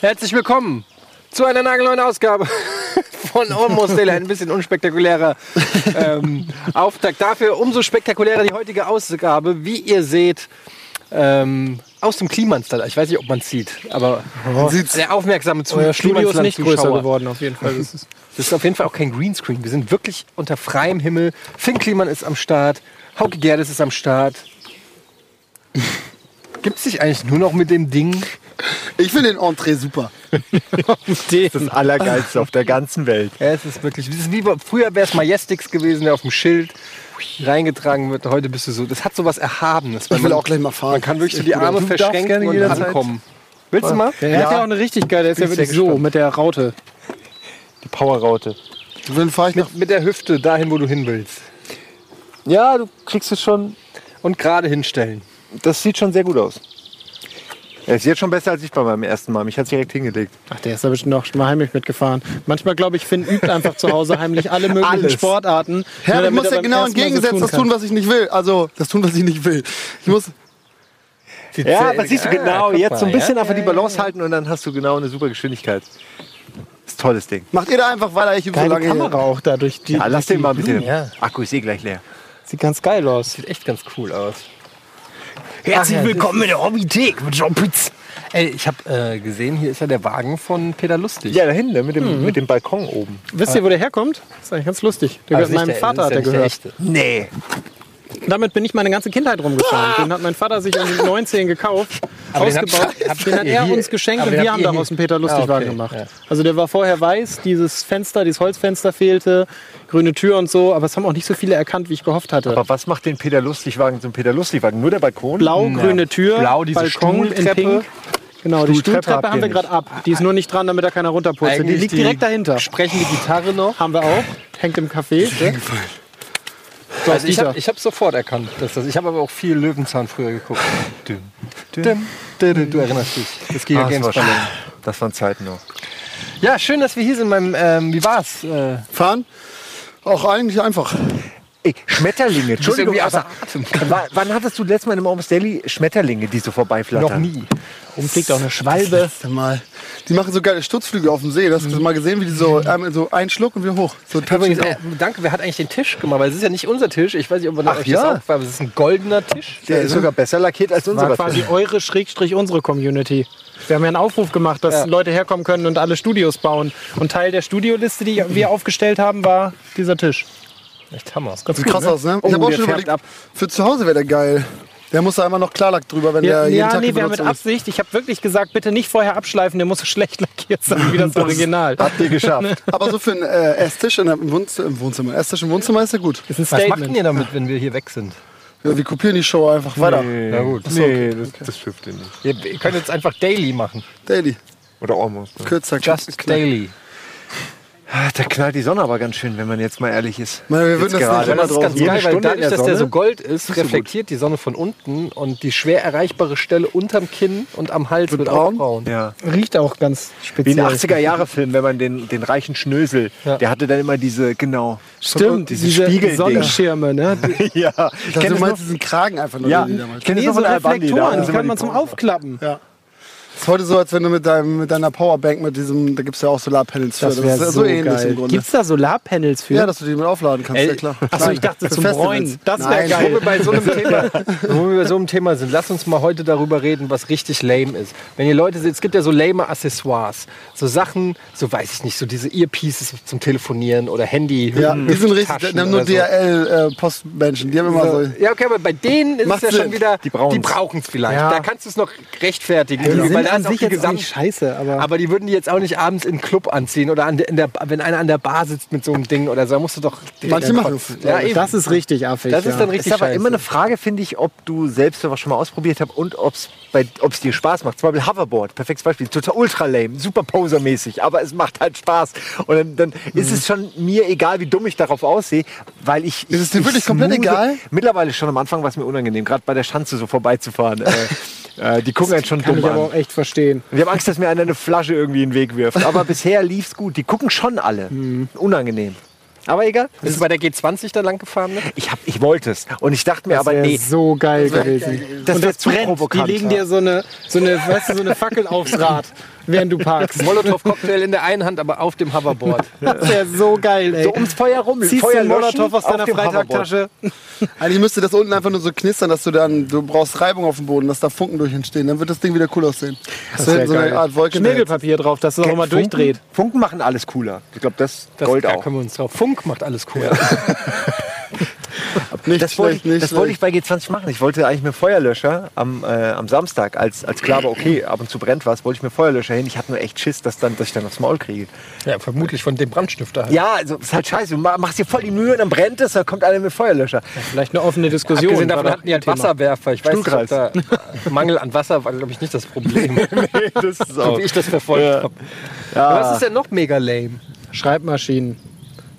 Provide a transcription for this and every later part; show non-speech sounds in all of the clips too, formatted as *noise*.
Herzlich willkommen zu einer nagelneuen Ausgabe *laughs* von Almost Daily. Ein bisschen unspektakulärer ähm, Auftakt. Dafür umso spektakulärer die heutige Ausgabe. Wie ihr seht, ähm, aus dem Klimanstal. Ich weiß nicht, ob man es sieht, aber sehr aufmerksame zu Euer Studio ist Klimansland- nicht größer Zuschauer. geworden, auf jeden Fall. Das ist *laughs* Das ist auf jeden Fall auch kein Greenscreen. Wir sind wirklich unter freiem Himmel. Finn Kliman ist am Start. Hauke Gerdes ist am Start. *laughs* Gibt es dich eigentlich nur noch mit dem Ding? Ich finde den Entree super. *laughs* Das Allergeilste auf der ganzen Welt. Ja, es ist wirklich. Das ist wie, früher wäre es Majestix gewesen, der auf dem Schild reingetragen wird. Heute bist du so. Das hat so was Erhabenes. Ich will man- auch gleich mal fahren. Man kann wirklich so die. Arme verschränken gerne und ankommen. Willst du mal? Der hat ja auch eine richtig geile, der ist ja wirklich so gespannt. mit der Raute. Die Powerraute. Dann fahre ich. Mit, mit der Hüfte dahin, wo du hin willst. Ja, du kriegst es schon. Und gerade hinstellen. Das sieht schon sehr gut aus. Er ist jetzt schon besser als ich bei meinem ersten Mal. Mich hat direkt hingelegt. Ach, der ist da bestimmt schon mal heimlich mitgefahren. Manchmal glaube ich, Finn übt einfach zu Hause heimlich alle möglichen Alles. Sportarten. Herr, ich muss er ja genau Mal so entgegengesetzt das tun, was ich nicht will. Also, das tun, was ich nicht will. Ich muss. Ja, aber siehst du genau. guck jetzt so ein bisschen ja, einfach ja, die Balance halten und dann hast du genau eine super Geschwindigkeit. ist ein tolles Ding. Macht ihr da einfach weiter, ich übe so Geile lange Kamera hier. auch da durch die. Ja, lass den mal ein bisschen. Ja. Akku ist eh gleich leer. Sieht ganz geil aus. Sieht echt ganz cool aus. Herzlich ja, willkommen in der Hobbythek mit Jean Pütz. Ey, ich habe äh, gesehen, hier ist ja der Wagen von Peter Lustig. Ja, da hinten, ne, mit dem, mit dem Balkon oben. Wisst ihr, wo der herkommt? Das ist eigentlich ganz lustig. Der gehört meinem der- Vater das hat ist der gehört. Nee. Damit bin ich meine ganze Kindheit rumgefahren. Den hat mein Vater sich um die 19 gekauft, Aber den ausgebaut. habt- *laughs* habt den hat er uns geschenkt und den wir haben daraus einen Peter Lustigwagen Ah, okay, gemacht. ja. Also der war vorher weiß, dieses Fenster, dieses Holzfenster fehlte, grüne Tür und so, aber es haben auch nicht so viele erkannt, wie ich gehofft hatte. Aber was macht den Peter Lustigwagen zum Peter Lustigwagen? Nur der Balkon? Blau, grüne Tür, Blau, diese Balkon in. Pink. Genau, die Stuhltreppe haben wir gerade ab. Die ist nur nicht dran, damit da keiner runterpurzelt. Die liegt direkt dahinter. Sprechende Gitarre noch. Haben wir auch. Hängt im Café. So, Also ich habe ich hab sofort erkannt, dass das. Ich habe aber auch viel Löwenzahn früher geguckt. Düm, düm, düm, Du erinnerst dich. Das Giga Ah, das, Games war das waren Zeiten noch. Ja, schön, dass wir hier sind. Beim, ähm, wie war's? Äh, Fahren? Auch eigentlich einfach. Ey, Schmetterlinge, Entschuldigung, aber Atem. wann, wann hattest du letztes Mal im Almost Daily Schmetterlinge, die so vorbeiflattern? noch nie. Rumfliegt auch eine Schwalbe. Mal. Die machen so geile Sturzflüge auf dem See. Das hast du mal gesehen, wie die so, einmal so einen Schluck und wieder hoch. So Übrigens, äh, danke, wer hat eigentlich den Tisch gemacht? Weil es ist ja nicht unser Tisch. Ich weiß nicht, ob man Ach euch ja. das auch aber es ist ein goldener Tisch. Der ist sogar besser lackiert als War unser. quasi eure Schrägstrich unsere Community. Wir haben ja einen Aufruf gemacht, dass Ja. Leute herkommen können und alle Studios bauen. Und Teil der Studioliste, die wir aufgestellt haben, war dieser Tisch. Echt Hammer. Sieht krass aus, ne? Oh, ich habe auch schon überlegt, ab. für zu Hause wäre der geil. Der muss da einmal noch Klarlack drüber, wenn Ja, der jeden ja Tag nee, haben mit. Absicht. Ich habe wirklich gesagt, bitte nicht vorher abschleifen, der muss *laughs* schlecht lackiert sein, wie das Original. Habt ihr geschafft. *laughs* Aber so für einen äh, Esstisch in im, Wohnz im Wohnzimmer. Esstisch im Wohnzimmer ist ja gut. Das ist ein Was macht ihr damit, wenn wir hier weg sind? Ja, wir kopieren die Show einfach weiter. Na gut. Nee, das, das stimmt nicht. Ihr, ihr könnt jetzt einfach Daily machen. Daily. Oder Almost. Ne? Kürzer, Just. Daily. Ah, Da knallt die Sonne aber ganz schön, wenn man jetzt mal ehrlich ist. Meine, wir würden Jetzt das gerade. nicht immer das ist ganz geil, weil dadurch, der dass der so gold ist, so reflektiert die Sonne von unten und die schwer erreichbare Stelle unterm Kinn und am Hals wird, auch braun? Ja. Riecht auch ganz Wie speziell. ein 80er-Jahre-Film, wenn man den, den reichen Schnösel, Ja. der hatte dann immer diese, genau. Stimmt, diese diese Spiegeldinger. Sonnenschirme, ne? *laughs* ja, Ich kenne du das meinst diesen Kragen einfach nur. Ja, ich kenne Nee, das so noch von. Reflektoren, die kann man zum. Aufklappen. Ja. Ist heute so, als wenn du mit, deinem, mit deiner Powerbank mit diesem, da gibt es ja auch Solarpanels für. Das wäre ist ja so, ähnlich geil. im Grunde. Gibt's da Solarpanels für? ja, dass du die mit aufladen kannst, Ey, ja klar. Achso, ich dachte zum Festivals. Bräunen. Das wäre geil. Wo wir, bei so einem *laughs* Thema, wo wir bei so einem Thema sind, lass uns mal heute darüber reden, was richtig lame ist. Wenn ihr Leute seht, es gibt ja so lame Accessoires, so Sachen, so weiß ich nicht, so diese Earpieces zum Telefonieren oder Handy. Ja, die sind richtig, die haben nur so. DRL-Postmenschen, die haben immer so. Ja, okay, aber bei denen ist Macht es ja Sinn. schon wieder, Die brauchen es vielleicht. Ja. Da kannst du es noch rechtfertigen. Die da an sich jetzt Gesamt nicht scheiße, aber, aber die würden die jetzt auch nicht abends in den Club anziehen oder an der, in der, wenn einer an der Bar sitzt mit so einem Ding oder so, da musst du doch. Manche machen es. Ja, eben. das ist richtig affig. Das ist dann richtig ist aber scheiße. immer eine Frage, finde ich, ob du selbst sowas schon mal ausprobiert hast und ob es dir Spaß macht. Zum Beispiel Hoverboard, perfektes Beispiel, total ultra lame, super posermäßig, aber es macht halt Spaß. Und dann, dann ist es schon mir egal, wie dumm ich darauf aussehe, weil ich. Ist es dir ich wirklich komplett egal? Mittlerweile schon am Anfang war es mir unangenehm, gerade bei der Schanze so vorbeizufahren. *laughs* äh, die gucken einen schon Kann dumm ich aber an. auch echt verstehen. Wir haben Angst, dass mir einer eine Flasche irgendwie in den Weg wirft. Aber *laughs* bisher lief's gut. Die gucken schon alle. Unangenehm. Aber egal. Bist du bei der G20 da lang gefahren? Ne? Ich, hab, ich wollte es. Und ich dachte mir aber, wär nee, so geil gewesen. das und wäre das zu brennt. Die provokant. legen dir so eine, so eine, weißt du, so eine Fackel aufs Rad, *laughs* während du parkst. *laughs* Molotow-Cocktail in der einen Hand, aber auf dem Hoverboard. *laughs* Das wäre so geil, ey. so ums Feuer rum. Ziehst Feuer du einen löschen Molotow aus auf deiner Freitagtasche. Eigentlich müsste das unten einfach nur so knistern, dass du dann, du brauchst Reibung auf dem Boden, dass da Funken durch entstehen. Dann wird das Ding wieder cool aussehen. Das wird so eine. Art Wolke. Schmirgelpapier drauf, dass es auch Funken, durchdreht. Funken machen alles cooler. Ich glaube, das, Das, Gold da auch. können wir uns drauf. Funk macht alles cool. *laughs* Nicht Das wollte, schlecht, ich, nicht das wollte ich bei G20 machen. Ich wollte eigentlich mit Feuerlöscher am, äh, am Samstag, als, als klar war, okay, ab und zu brennt was, wollte ich mir Feuerlöscher hin. Ich hatte nur echt Schiss, dass, dann, dass ich dann aufs Maul kriege. Ja, vermutlich von dem Brandstifter. Halt. Ja, also ist halt scheiße. Du ma- machst dir voll die Mühe und dann brennt es, dann kommt einer mit Feuerlöscher. Vielleicht eine offene Diskussion. Abgesehen davon hatten die halt Thema. Wasserwerfer. Ich weiß nicht, da *laughs* Mangel an Wasser war, glaube ich, nicht das Problem. *laughs* das ist so wie ich das verfolgt habe. Was ist denn noch mega lame? Schreibmaschinen.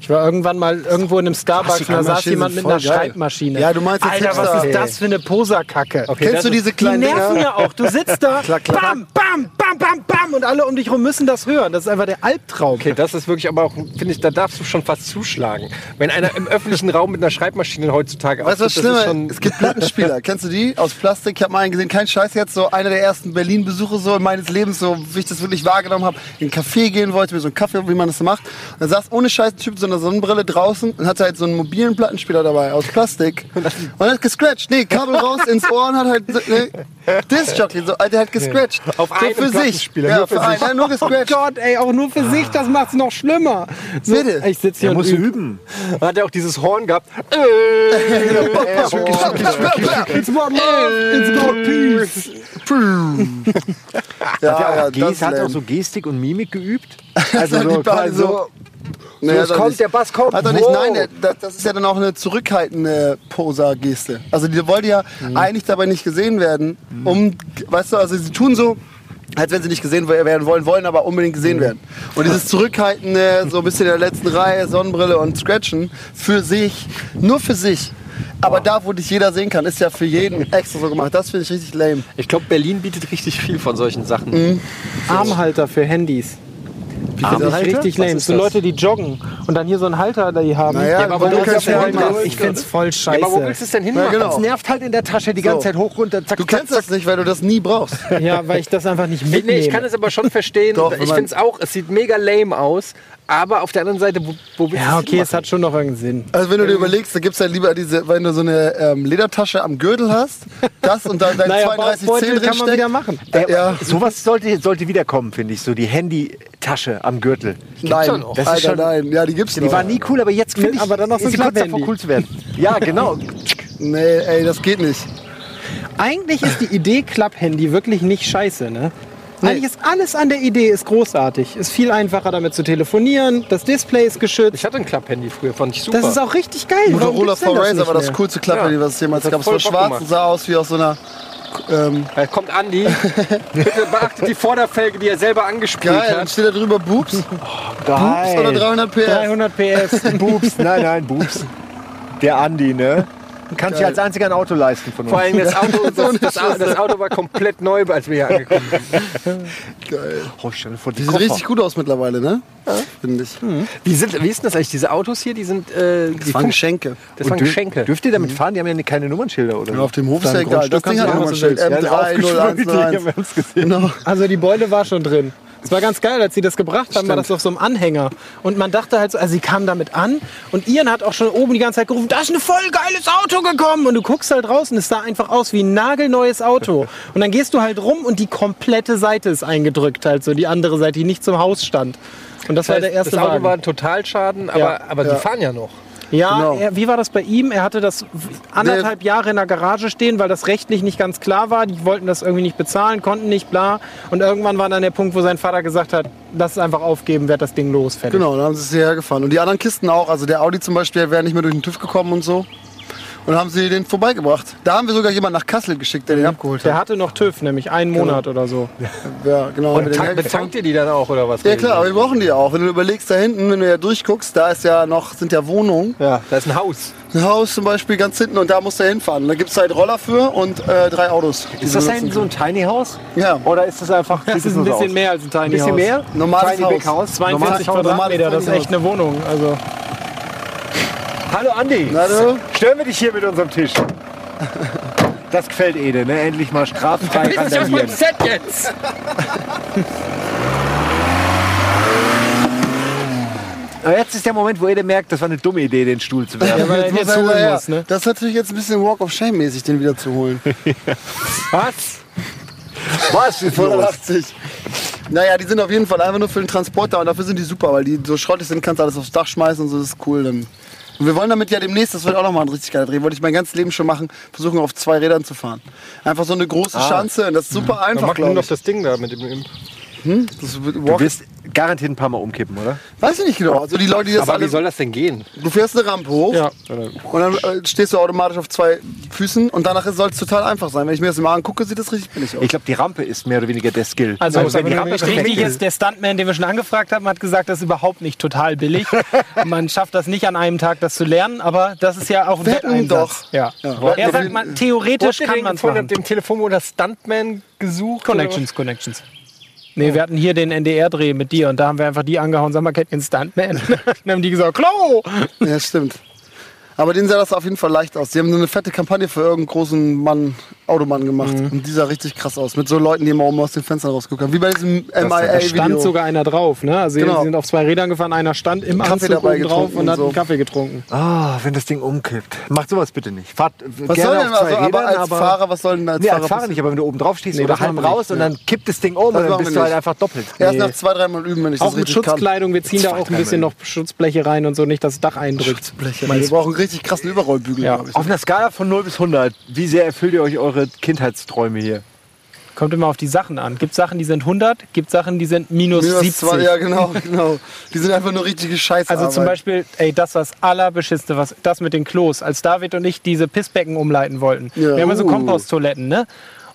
Ich war irgendwann mal irgendwo in einem Starbucks und da saß jemand mit einer geil. Schreibmaschine. Ja, du meinst jetzt Alter, Hipster. was ist das für eine Poserkacke? Okay, Kennst du diese Die kleinen nerven Dinger? ja auch. Du sitzt da, *laughs* Klack, klack. bam, bam, bam, bam, bam und alle um dich rum müssen das hören. Das ist einfach der Albtraum. Okay, das ist wirklich aber auch, finde ich, da darfst du schon fast zuschlagen. Wenn einer im öffentlichen Raum mit einer Schreibmaschine heutzutage Weißt du, was auftritt, das ist schlimmer? schon- Es gibt Plattenspieler. *laughs* Kennst du die? Aus Plastik. Ich habe mal einen gesehen. Kein Scheiß jetzt. So einer der ersten Berlin-Besuche so meines Lebens, so wie ich das wirklich wahrgenommen habe. In einen Café gehen wollte, mir so einen Kaffee, wie man das so macht. Und da saß ohne Scheiß ein Typ so einer Sonnenbrille draußen und hatte halt so einen mobilen Plattenspieler dabei aus Plastik. Und hat gescratcht. Nee, Kabel raus ins Ohr und hat halt so, nee, Disc-Jockey. So, der hat gescratcht. Auf so einem für sich. Plattenspieler, Ja, nur für für einen. sich. Ja, nur Oh gescratcht. Gott, ey, auch nur für sich, das macht's noch schlimmer. So, Bitte. Ich sitze hier Der und muss übe. üben. Dann hat er auch dieses Horn gehabt. *laughs* It's about love, it's about peace. Ja, Hat er ja, auch, hat er auch so Gestik und Mimik geübt? *laughs* Also so, so- Nee, so es kommt, nicht. der Bass kommt. Hat er nicht, wow. nein, das, das ist ja dann auch eine zurückhaltende Poser-Geste. Also die wollte ja eigentlich dabei nicht gesehen werden, um, weißt du, also sie tun so, als wenn sie nicht gesehen werden wollen, wollen aber unbedingt gesehen werden. Und dieses zurückhaltende, so ein bisschen in der letzten Reihe, Sonnenbrille und Scratchen, für sich, nur für sich. Aber da, wo dich jeder sehen kann, ist ja für jeden extra so gemacht. Das finde ich richtig lame. Ich glaube, Berlin bietet richtig viel von solchen Sachen. Mhm. Armhalter für Handys. Die finde ich Armhalter? richtig lame. So das? Leute, die joggen und dann hier so einen Halter da hier haben. Naja, aber weil du kannst ja ja halt halt ich find's voll Ja, scheiße. aber wo willst du es denn Ja, hinmachen? genau. Es nervt halt in der Tasche die ganze So. Zeit hoch, runter, zack, Du zack, kennst das nicht, weil du das nie brauchst. Ja, weil ich das einfach nicht mitnehme. nee, ich kann es aber schon verstehen. Doch, ich finde es auch, es sieht mega lame aus. Aber auf der anderen Seite, wo, wo willst ja, okay, es hat schon noch irgendeinen Sinn. Also wenn du dir überlegst, da gibt's ja lieber diese, wenn du so eine ähm, Ledertasche am Gürtel hast, *laughs* das und dann dein Naja, 32 Bauchbeutel Zehen kann man wieder machen. Ja, ja. Sowas sollte, sollte wiederkommen, finde ich. So die Handytasche am Gürtel. Nein. Das ist Alter, schon- nein. Ja, die gibt's Die noch. war nie cool, aber jetzt finde ich, aber dann noch so ist ein sie kurz davor cool zu werden. Ja, *laughs* genau. Nee, ey, das geht nicht. Eigentlich ist die Idee Klapp-Handy wirklich nicht scheiße, ne? Eigentlich ist alles an der Idee ist großartig. Ist viel einfacher damit zu telefonieren. Das Display ist geschützt. Ich hatte ein Klapp-Handy früher, fand ich super. Das ist auch richtig geil. Warum Motorola gibt's denn das 4Razer nicht war das coolste Klapphandy, Ja. was es jemals gab. hat Es war schwarz und sah aus wie aus so einer... Ähm, Da kommt Andi. Bitte beachtet die Vorderfelge, die er selber angespielt geil, dann hat. steht da drüber Boobs. Boobs oder 300 PS. 300 PS. *laughs* Boobs, nein, nein, Boobs. Der Andi, ne? Kann sich als einziger ein Auto leisten von uns. Vor allem das Auto, *laughs* das, das, das Auto war komplett neu, als wir hier angekommen sind. Geil. Oh, ich stell dir vor, die Die sieht Koffer. richtig gut aus mittlerweile, ne? Finde ich. Wie, sind, wie ist denn das eigentlich? Diese Autos hier, die sind. Äh, die Das waren Funk- Geschenke. Das waren Geschenke. Dürft ihr damit fahren? Die haben ja keine Nummernschilder oder Ja, auf dem Hof ist ja egal. Das Ding hat kannst du immer machen, Schild. Ja, aufgeschwört, wir M30101. haben es gesehen. Genau. Also die Beule war schon drin. Es war ganz geil, als sie das gebracht haben, war das auf so einem Anhänger. Und man dachte halt so, also sie kamen damit an und Ian hat auch schon oben die ganze Zeit gerufen, da ist ein voll geiles Auto gekommen. Und du guckst halt raus und es sah einfach aus wie ein nagelneues Auto. *laughs* Und dann gehst du halt rum und die komplette Seite ist eingedrückt, halt so die andere Seite, die nicht zum Haus stand. Und das, war der erste das Auto Wagen. war ein Totalschaden, aber, Ja. aber die fahren ja noch. Ja, Genau. er, wie war das bei ihm? Er hatte das anderthalb Jahre in der Garage stehen, weil das rechtlich nicht ganz klar war. Die wollten das irgendwie nicht bezahlen, konnten nicht, bla. Und irgendwann war dann der Punkt, wo sein Vater gesagt hat, lass es einfach aufgeben, werd das Ding los, fertig. Genau, dann haben sie es hierher gefahren. Und die anderen Kisten auch. Also der Audi zum Beispiel wäre nicht mehr durch den TÜV gekommen und so. Und haben sie den vorbeigebracht. Da haben wir sogar jemanden nach Kassel geschickt, der den abgeholt Der hat. hatte noch TÜV, nämlich einen Monat oder so. *laughs* Ja, genau. Und tank, betankt ihr die dann auch oder was? Ja klar, aber wir brauchen die auch. Wenn du überlegst, da hinten, wenn du ja durchguckst, da ist ja noch, sind ja Wohnungen. Ja, da ist ein Haus. Ein Haus zum Beispiel ganz hinten und da musst du hinfahren. Da gibt es halt Roller für und äh, drei Autos. Ist das da hinten so ein Tiny House? Ja. Oder ist das einfach. Das ist ein bisschen aus? mehr als ein Tiny Ein bisschen House. mehr? Normales Tiny Haus. Big House? 42 Normales Haus, Quadratmeter, das ist echt eine Wohnung. Also Hallo Andi. Na du? Stören wir dich hier mit unserem Tisch? Das gefällt Ede, ne? Endlich mal straffrei randalieren. Set jetzt! *laughs* Aber jetzt ist der Moment, wo Ede merkt, das war eine dumme Idee, den Stuhl zu werfen. Ja, weil er Jetzt holen muss, ne? Das ist natürlich jetzt ein bisschen Walk of Shame mäßig, den wieder zu holen. *laughs* Was? Was ist los? 180. Naja, die sind auf jeden Fall einfach nur für den Transport da und dafür sind die super, weil die so schrottig sind, kannst du alles aufs Dach schmeißen und so, das ist cool. Dann. Und wir wollen damit ja demnächst, das wird auch nochmal ein richtig geiler Dreh, wollte ich mein ganzes Leben schon machen, versuchen auf zwei Rädern zu fahren. Einfach so eine große Schanze und das ist super Dann einfach, mach nur noch ich. das Ding da mit dem Imp. Das wird Du Walk wirst garantiert ein paar Mal umkippen, oder? Weiß ich nicht genau. Also die Leute, die das Aber wie alle, soll das denn gehen? du fährst eine Rampe hoch Ja. und dann äh, stehst du automatisch auf zwei Füßen und danach soll es total einfach sein. Wenn ich mir das mal angucke, sieht das richtig billig aus. Ich glaube, die Rampe ist mehr oder weniger der Skill. Also, Also, wenn die Rampe richtig ist. der Stuntman, den wir schon angefragt haben, hat gesagt, das ist überhaupt nicht total billig. *laughs* Man schafft das nicht an einem Tag, das zu lernen, aber das ist ja auch ein Wetten doch. Ja. Ja. Er sagt, man, theoretisch kann man es machen. dem Telefon oder Stuntman gesucht? Connections, Connections. Nee, wir hatten hier den NDR-Dreh mit dir und da haben wir einfach die angehauen, sag mal, kennt den Stuntman? *laughs* dann haben die gesagt, Klo! Ja, stimmt. Aber denen sah das auf jeden Fall leicht aus. Die haben so eine fette Kampagne für irgendeinen großen Mann, Automann gemacht. Mhm. Und die sah richtig krass aus. Mit so Leuten, die immer oben aus den Fenstern rausgucken haben. Wie bei diesem Da stand sogar einer drauf, ne? Also Genau. sie sind auf zwei Rädern gefahren, einer stand im Kaffee Anzug dabei drauf getrunken und hat und so. einen Kaffee getrunken. Ah, wenn das Ding umkippt. Macht sowas bitte nicht. Fahrt Was gerne soll denn auf zwei also, aber Rädern, als aber Fahrer, was soll denn als Nee, Fahrer als Fahrer nicht, aber wenn du oben drauf stehst Nee, oder halb raus nicht, und dann kippt das Ding um Das dann bist du halt einfach doppelt. Erst nach zwei, dreimal üben, wenn ich Auch das mit richtig kann. Schutzkleidung, wir ziehen da auch ein bisschen noch Schutzbleche rein und so, nicht das Dach eindrückt. Bleche. Wir brauchen richtig krassen Überrollbügel, ich. Auf einer Skala von 0 bis 100, wie sehr erfüllt ihr euch eure Kindheitsträume hier? Kommt immer auf die Sachen an. Gibt Sachen, die sind 100, gibt Sachen, die sind minus, Minus 70. zwei, ja, genau, genau. Die sind einfach nur richtige Scheiße. Also zum Beispiel, ey, das was allerbeschisste, was das mit den Klos, als David und ich diese Pissbecken umleiten wollten. Ja. Wir haben ja so Uh. Komposttoiletten, ne?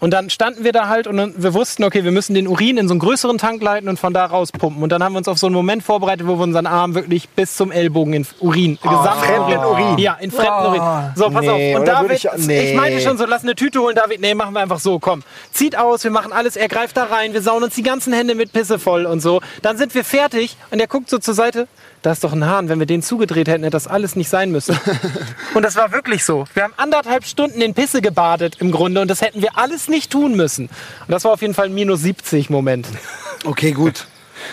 Und dann standen wir da halt und wir wussten, okay, wir müssen den Urin in so einen größeren Tank leiten und von da rauspumpen. Und dann haben wir uns auf so einen Moment vorbereitet, wo wir unseren Arm wirklich bis zum Ellbogen in Urin, gesamt fremden Urin. Ja, in fremden Urin. So, pass nee, auf. Und David, ich- nee. ich meinte schon so, lass eine Tüte holen, David. Nee, machen wir einfach so, komm. Zieht aus, wir machen alles, er greift da rein, wir sauen uns die ganzen Hände mit Pisse voll und so. Dann sind wir fertig und er guckt so zur Seite. Da ist doch ein Hahn. Wenn wir den zugedreht hätten, hätte das alles nicht sein müssen. *laughs* und das war wirklich so. Wir haben anderthalb Stunden in Pisse gebadet im Grunde und das hätten wir alles nicht tun müssen. Und das war auf jeden Fall ein minus 70 Moment. Okay, gut.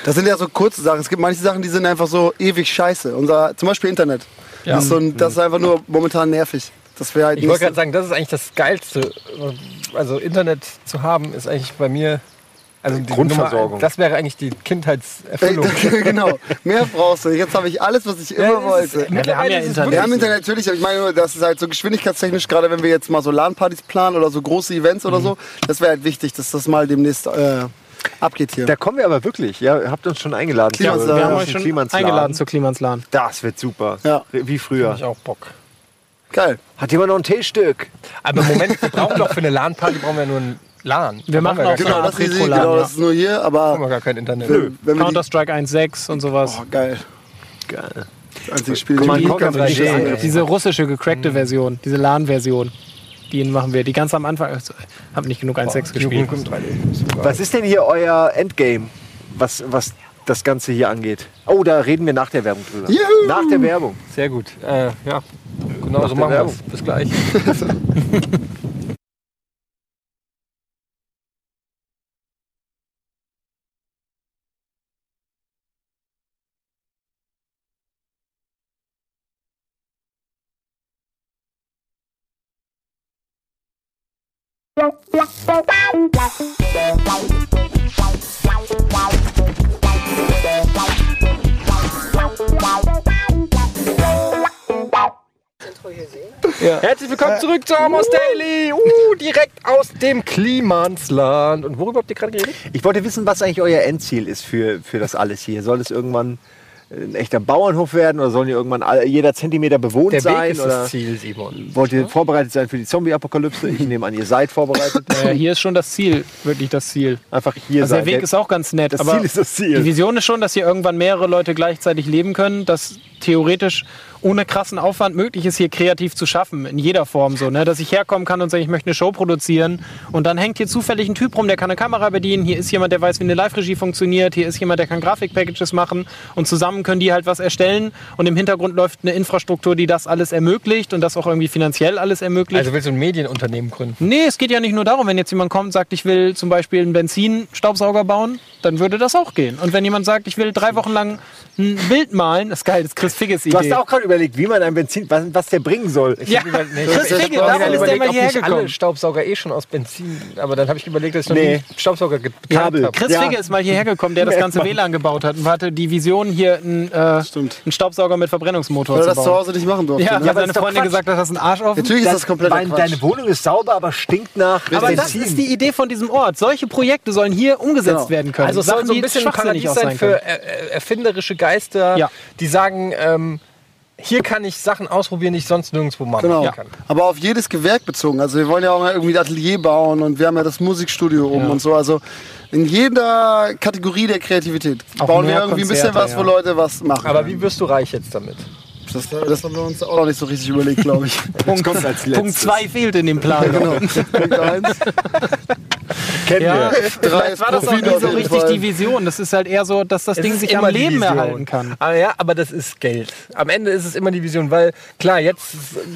Das sind ja so kurze Sachen. Es gibt manche Sachen, die sind einfach so ewig scheiße. Unser, zum Beispiel Internet. Ja. Das, ist so ein, das ist einfach nur momentan nervig. Das wäre halt Ich wollte gerade sagen, das ist eigentlich das Geilste. Also Internet zu haben, ist eigentlich bei mir. Also die Grundversorgung. Nummer- Das wäre eigentlich die Kindheitserfüllung. *laughs* genau. Mehr brauchst du. Jetzt habe ich alles, was ich immer Ja, wollte. ist- wir haben ja Internet. Wir haben Internet natürlich, aber ich meine, nur, das ist halt so geschwindigkeitstechnisch, gerade wenn wir jetzt mal so LAN-Partys planen oder so große Events oder so, das wäre halt wichtig, dass das mal demnächst äh, abgeht hier. Da kommen wir aber wirklich. Ja, ihr habt uns schon eingeladen. Klimansland. Wir Ja, haben euch schon Klimansland. eingeladen zu Klimanslan. Das wird super. Ja. Wie früher. so. Ich auch Bock. Geil. Hat jemand noch ein Teestück? Aber im Moment, wir brauchen doch für eine LAN-Party brauchen wir nur ein LAN. Wir Da machen auch so Genau, Art das ist, genau, das ist nur hier, haben wir aber gar kein Internet. die, Counter-Strike 1.6 und sowas. oh, geil. Geil. Das einzige Spiel, Guck mal, das ich Counter- ganz drei richtig D. finde. Diese russische gecrackte Version, diese LAN-Version, die machen wir. Die ganz am Anfang. Ich habe nicht genug 1.6 gespielt. Was ist denn hier euer Endgame, was, was das Ganze hier angeht? Oh, da reden wir nach der Werbung drüber. Juhu! Nach der Werbung. Sehr gut. Äh, ja, genau so der machen wir es. Bis gleich. *laughs* Herzlich willkommen zurück zu Amos Daily. Uh, direkt aus dem Klimansland. Und worüber habt ihr gerade geredet? Ich wollte wissen, was eigentlich euer Endziel ist für, für das alles hier. Soll es irgendwann ein echter Bauernhof werden oder sollen die irgendwann alle, jeder Zentimeter bewohnt Der sein? Weg ist oder das Ziel, Simon. wollt ihr vorbereitet sein für die Zombie-Apokalypse? Ich nehme an, ihr seid vorbereitet. Ja, hier ist schon das Ziel, wirklich das Ziel. Einfach hier Also sein. der Weg ist auch ganz nett. das aber Ziel ist das Ziel. Die Vision ist schon, dass hier irgendwann mehrere Leute gleichzeitig leben können, dass theoretisch ohne krassen Aufwand möglich ist, hier kreativ zu schaffen, in jeder Form so, ne? dass ich herkommen kann und sage, ich möchte eine Show produzieren und dann hängt hier zufällig ein Typ rum, der kann eine Kamera bedienen, hier ist jemand, der weiß, wie eine Live-Regie funktioniert, hier ist jemand, der kann Grafikpackages machen und zusammen können die halt was erstellen und im Hintergrund läuft eine Infrastruktur, die das alles ermöglicht und das auch irgendwie finanziell alles ermöglicht. Also willst du ein Medienunternehmen gründen? Nee, es geht ja nicht nur darum, wenn jetzt jemand kommt und sagt, ich will zum Beispiel einen Benzinstaubsauger bauen, dann würde das auch gehen. Und wenn jemand sagt, ich will drei Wochen lang ein Bild malen, das ist geil, das ist Chris Figges Idee. Du hast auch gerade überlegt, wie man ein Benzin, was, was der bringen soll. ja, Chris ist Figge, ja darum ist der mal hierher ob nicht alle gekommen. Staubsauger eh schon aus Benzin. Aber dann habe ich überlegt, dass ich noch Nee. nie Staubsauger ge- Kabel. gehabt habe. Chris Ja. Figge ist mal hierher gekommen, der das ganze WLAN gebaut hat und hatte die Vision, hier einen, äh, einen Staubsauger mit Verbrennungsmotor Weil er zu das zu bauen. Hause nicht machen durfte. Ja, ne? aber seine Freundin Quatsch. gesagt hat, das ist ein Arsch offen. Natürlich ist das kompletter Dein, Quatsch. deine Wohnung ist sauber, aber stinkt nach Aber das ist die Idee von diesem Ort. Solche Projekte sollen hier umgesetzt Genau. werden können. Also es soll Sachen, so ein die bisschen ein Paradies sein für erfinderische Geister, Ja. die sagen, ähm, hier kann ich Sachen ausprobieren, die ich sonst nirgendwo machen Genau. kann. Aber auf jedes Gewerk bezogen. Also wir wollen ja auch mal irgendwie ein Atelier bauen und wir haben ja das Musikstudio oben und so. Also in jeder Kategorie der Kreativität Auch bauen wir irgendwie ein bisschen was, wo ja. Leute was machen. Aber wie wirst du reich jetzt damit? Das, das haben wir uns auch noch nicht so richtig überlegt, glaube ich. *laughs* Punkt, kommt als letztes. Punkt 2 fehlt in dem Plan. genau. *laughs* Punkt eins. Kennen Ja, wir. Drei ist war das auch nie so richtig Fall. die Vision. Das ist halt eher so, dass das Es Ding ist sich am Leben erhalten kann. Aber ja, aber das ist Geld. Am Ende ist es immer die Vision, weil klar, jetzt,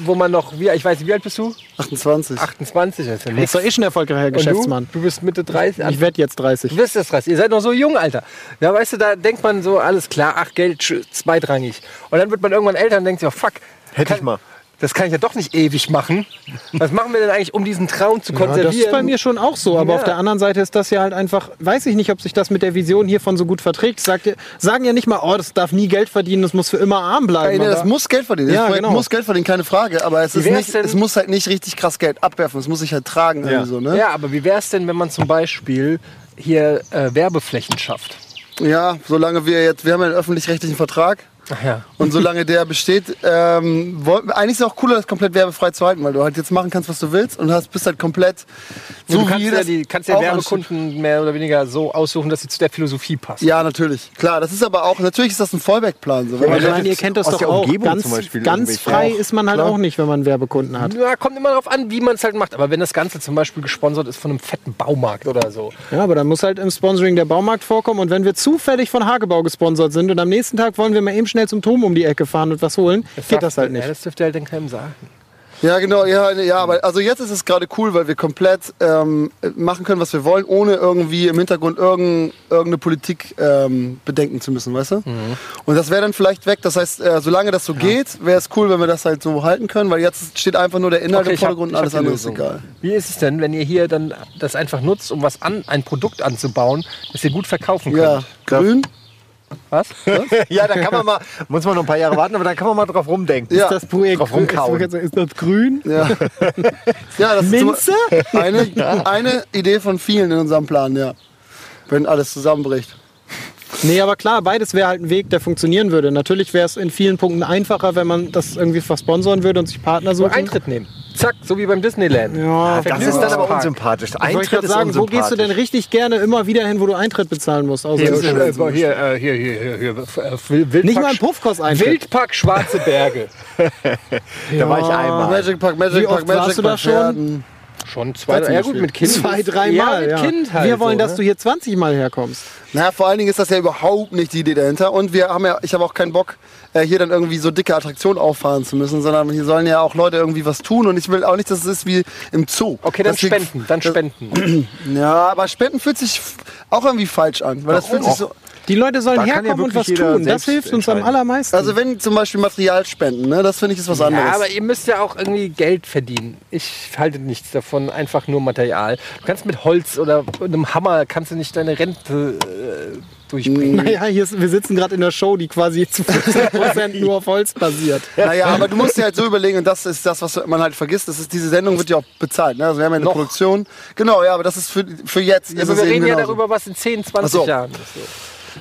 wo man noch, wie, ich weiß, nicht, wie alt bist du? 28. 28, das ist ja ist nichts. doch eh schon ein erfolgreicher Geschäftsmann. Du? du bist Mitte 30. Ich werde jetzt 30. Du wirst das 30. Ihr seid noch so jung, Alter. Ja, weißt du, da denkt man so, alles klar, ach, Geld zweitrangig. Und dann wird man irgendwann älter und denkt sich, oh, fuck. Hätte kann, ich mal. Das kann ich ja doch nicht ewig machen. Was machen wir denn eigentlich, um diesen Traum zu Ja, konservieren? das ist bei mir schon auch so, aber Ja. auf der anderen Seite ist das ja halt einfach, weiß ich nicht, ob sich das mit der Vision hiervon so gut verträgt. Sagt, ja- sagen ja nicht mal, oh, das darf nie Geld verdienen, das muss für immer arm bleiben. Nee, das muss Geld verdienen. Ja, das genau. muss Geld verdienen, keine Frage. Aber es, nicht, es muss halt nicht richtig krass Geld abwerfen. Es muss sich halt tragen. Irgendwie so, ne? Ja, aber wie wäre es denn, wenn man zum Beispiel hier äh, Werbeflächen schafft? ja, solange wir jetzt, wir haben ja einen öffentlich-rechtlichen Vertrag. Ja. Und solange der besteht, ähm, woll- eigentlich ist es auch cooler, das komplett werbefrei zu halten, weil du halt jetzt machen kannst, was du willst und hast, bist halt komplett so du kannst ja, das die, kannst ja Werbekunden mehr oder weniger so aussuchen, dass sie zu der Philosophie passen. Ja, natürlich. Klar, das ist aber auch, natürlich ist das ein Fallback-Plan. So. Wenn Ich man meine, ihr kennt das aus doch der auch. Umgebung Ganz, zum Beispiel ganz frei auch. ist man halt Klar. auch nicht, wenn man Werbekunden hat. Ja, kommt immer darauf an, wie man es halt macht. Aber wenn das Ganze zum Beispiel gesponsert ist von einem fetten Baumarkt oder so. Ja, aber dann muss halt im Sponsoring der Baumarkt vorkommen. Und wenn wir zufällig von Hagebau gesponsert sind und am nächsten Tag wollen wir mal eben schnell zum Turm um die Ecke fahren und was holen, geht das halt Ja, nicht. das dürfte halt dann keinem sagen. Ja, genau, ja, ja, aber also jetzt ist es gerade cool, weil wir komplett ähm, machen können, was wir wollen, ohne irgendwie im Hintergrund irgend, irgendeine Politik ähm, bedenken zu müssen, weißt du? Und das wäre dann vielleicht weg. Das heißt, äh, solange das so geht, wäre es cool, wenn wir das halt so halten können, weil jetzt steht einfach nur der Inhalt Okay, im hab- Vordergrund ich und alles hab andere ist egal. Wie ist es denn, wenn ihr hier dann das einfach nutzt, um was an, ein Produkt anzubauen, das ihr gut verkaufen könnt? Ja, grün. Was? *laughs* Ja, da kann man mal, muss man noch ein paar Jahre warten, aber da kann man mal drauf rumdenken. Ja. Ist das Projekt Drauf rumkauen. ist, ist das grün? Ja, *laughs* ja das Minze? ist eine, eine Idee von vielen in unserem Plan, ja. Wenn alles zusammenbricht. Nee, aber klar, beides wäre halt ein Weg, der funktionieren würde. Natürlich wäre es in vielen Punkten einfacher, wenn man das irgendwie versponsoren würde und sich Partner So suchen. Eintritt nehmen. Zack, so wie beim Disneyland. Ja, Das ist dann aber Park. unsympathisch. Ich Eintritt gerade ist sagen, wo gehst du denn richtig gerne immer wieder hin, wo du Eintritt bezahlen musst? Außer Hier, äh, hier, äh, hier, hier, hier, hier, äh, Wildpark, Nicht mal ein Puffkurs-Eintritt. Wildpark Schwarze Berge. *laughs* Da war ich einmal. Magic Park, Magic Wie Park, oft Magic warst du da Park, schon? Schon zwei, ja gut, mit Kind. Zwei, drei ja, Mal. mit Ja, Kind halt Wir wollen, so, dass ne? du hier 20 Mal herkommst. Naja, vor allen Dingen ist das ja überhaupt nicht die Idee dahinter. Und wir haben ja, ich habe auch keinen Bock, äh, hier dann irgendwie so dicke Attraktionen auffahren zu müssen, sondern hier sollen ja auch Leute irgendwie was tun. Und ich will auch nicht, dass es ist wie im Zoo. Okay, dann Dass wir- spenden, dann spenden. *clears throat* Ja, aber Spenden fühlt sich auch irgendwie falsch an. Weil das fühlt sich so. Die Leute sollen Da kann ja herkommen und was tun. Das hilft uns am allermeisten. Also wenn zum Beispiel Material spenden, ne, das finde ich ist was anderes. Ja, aber ihr müsst ja auch irgendwie Geld verdienen. Ich halte nichts davon, einfach nur Material. Du kannst mit Holz oder einem Hammer kannst du nicht deine Rente äh, durchbringen. naja, hier ist, wir sitzen gerade in der Show, die quasi zu 50% nur auf Holz basiert. *laughs* Naja, aber du musst dir halt so überlegen, und das ist das, was man halt vergisst, das ist, diese Sendung wird ja auch bezahlt. Ne? Also wir haben ja eine Noch. Produktion. Genau, ja, aber das ist für, für jetzt. Es wir reden ja darüber, was in 10, 20 Ach so. Jahren ist. So.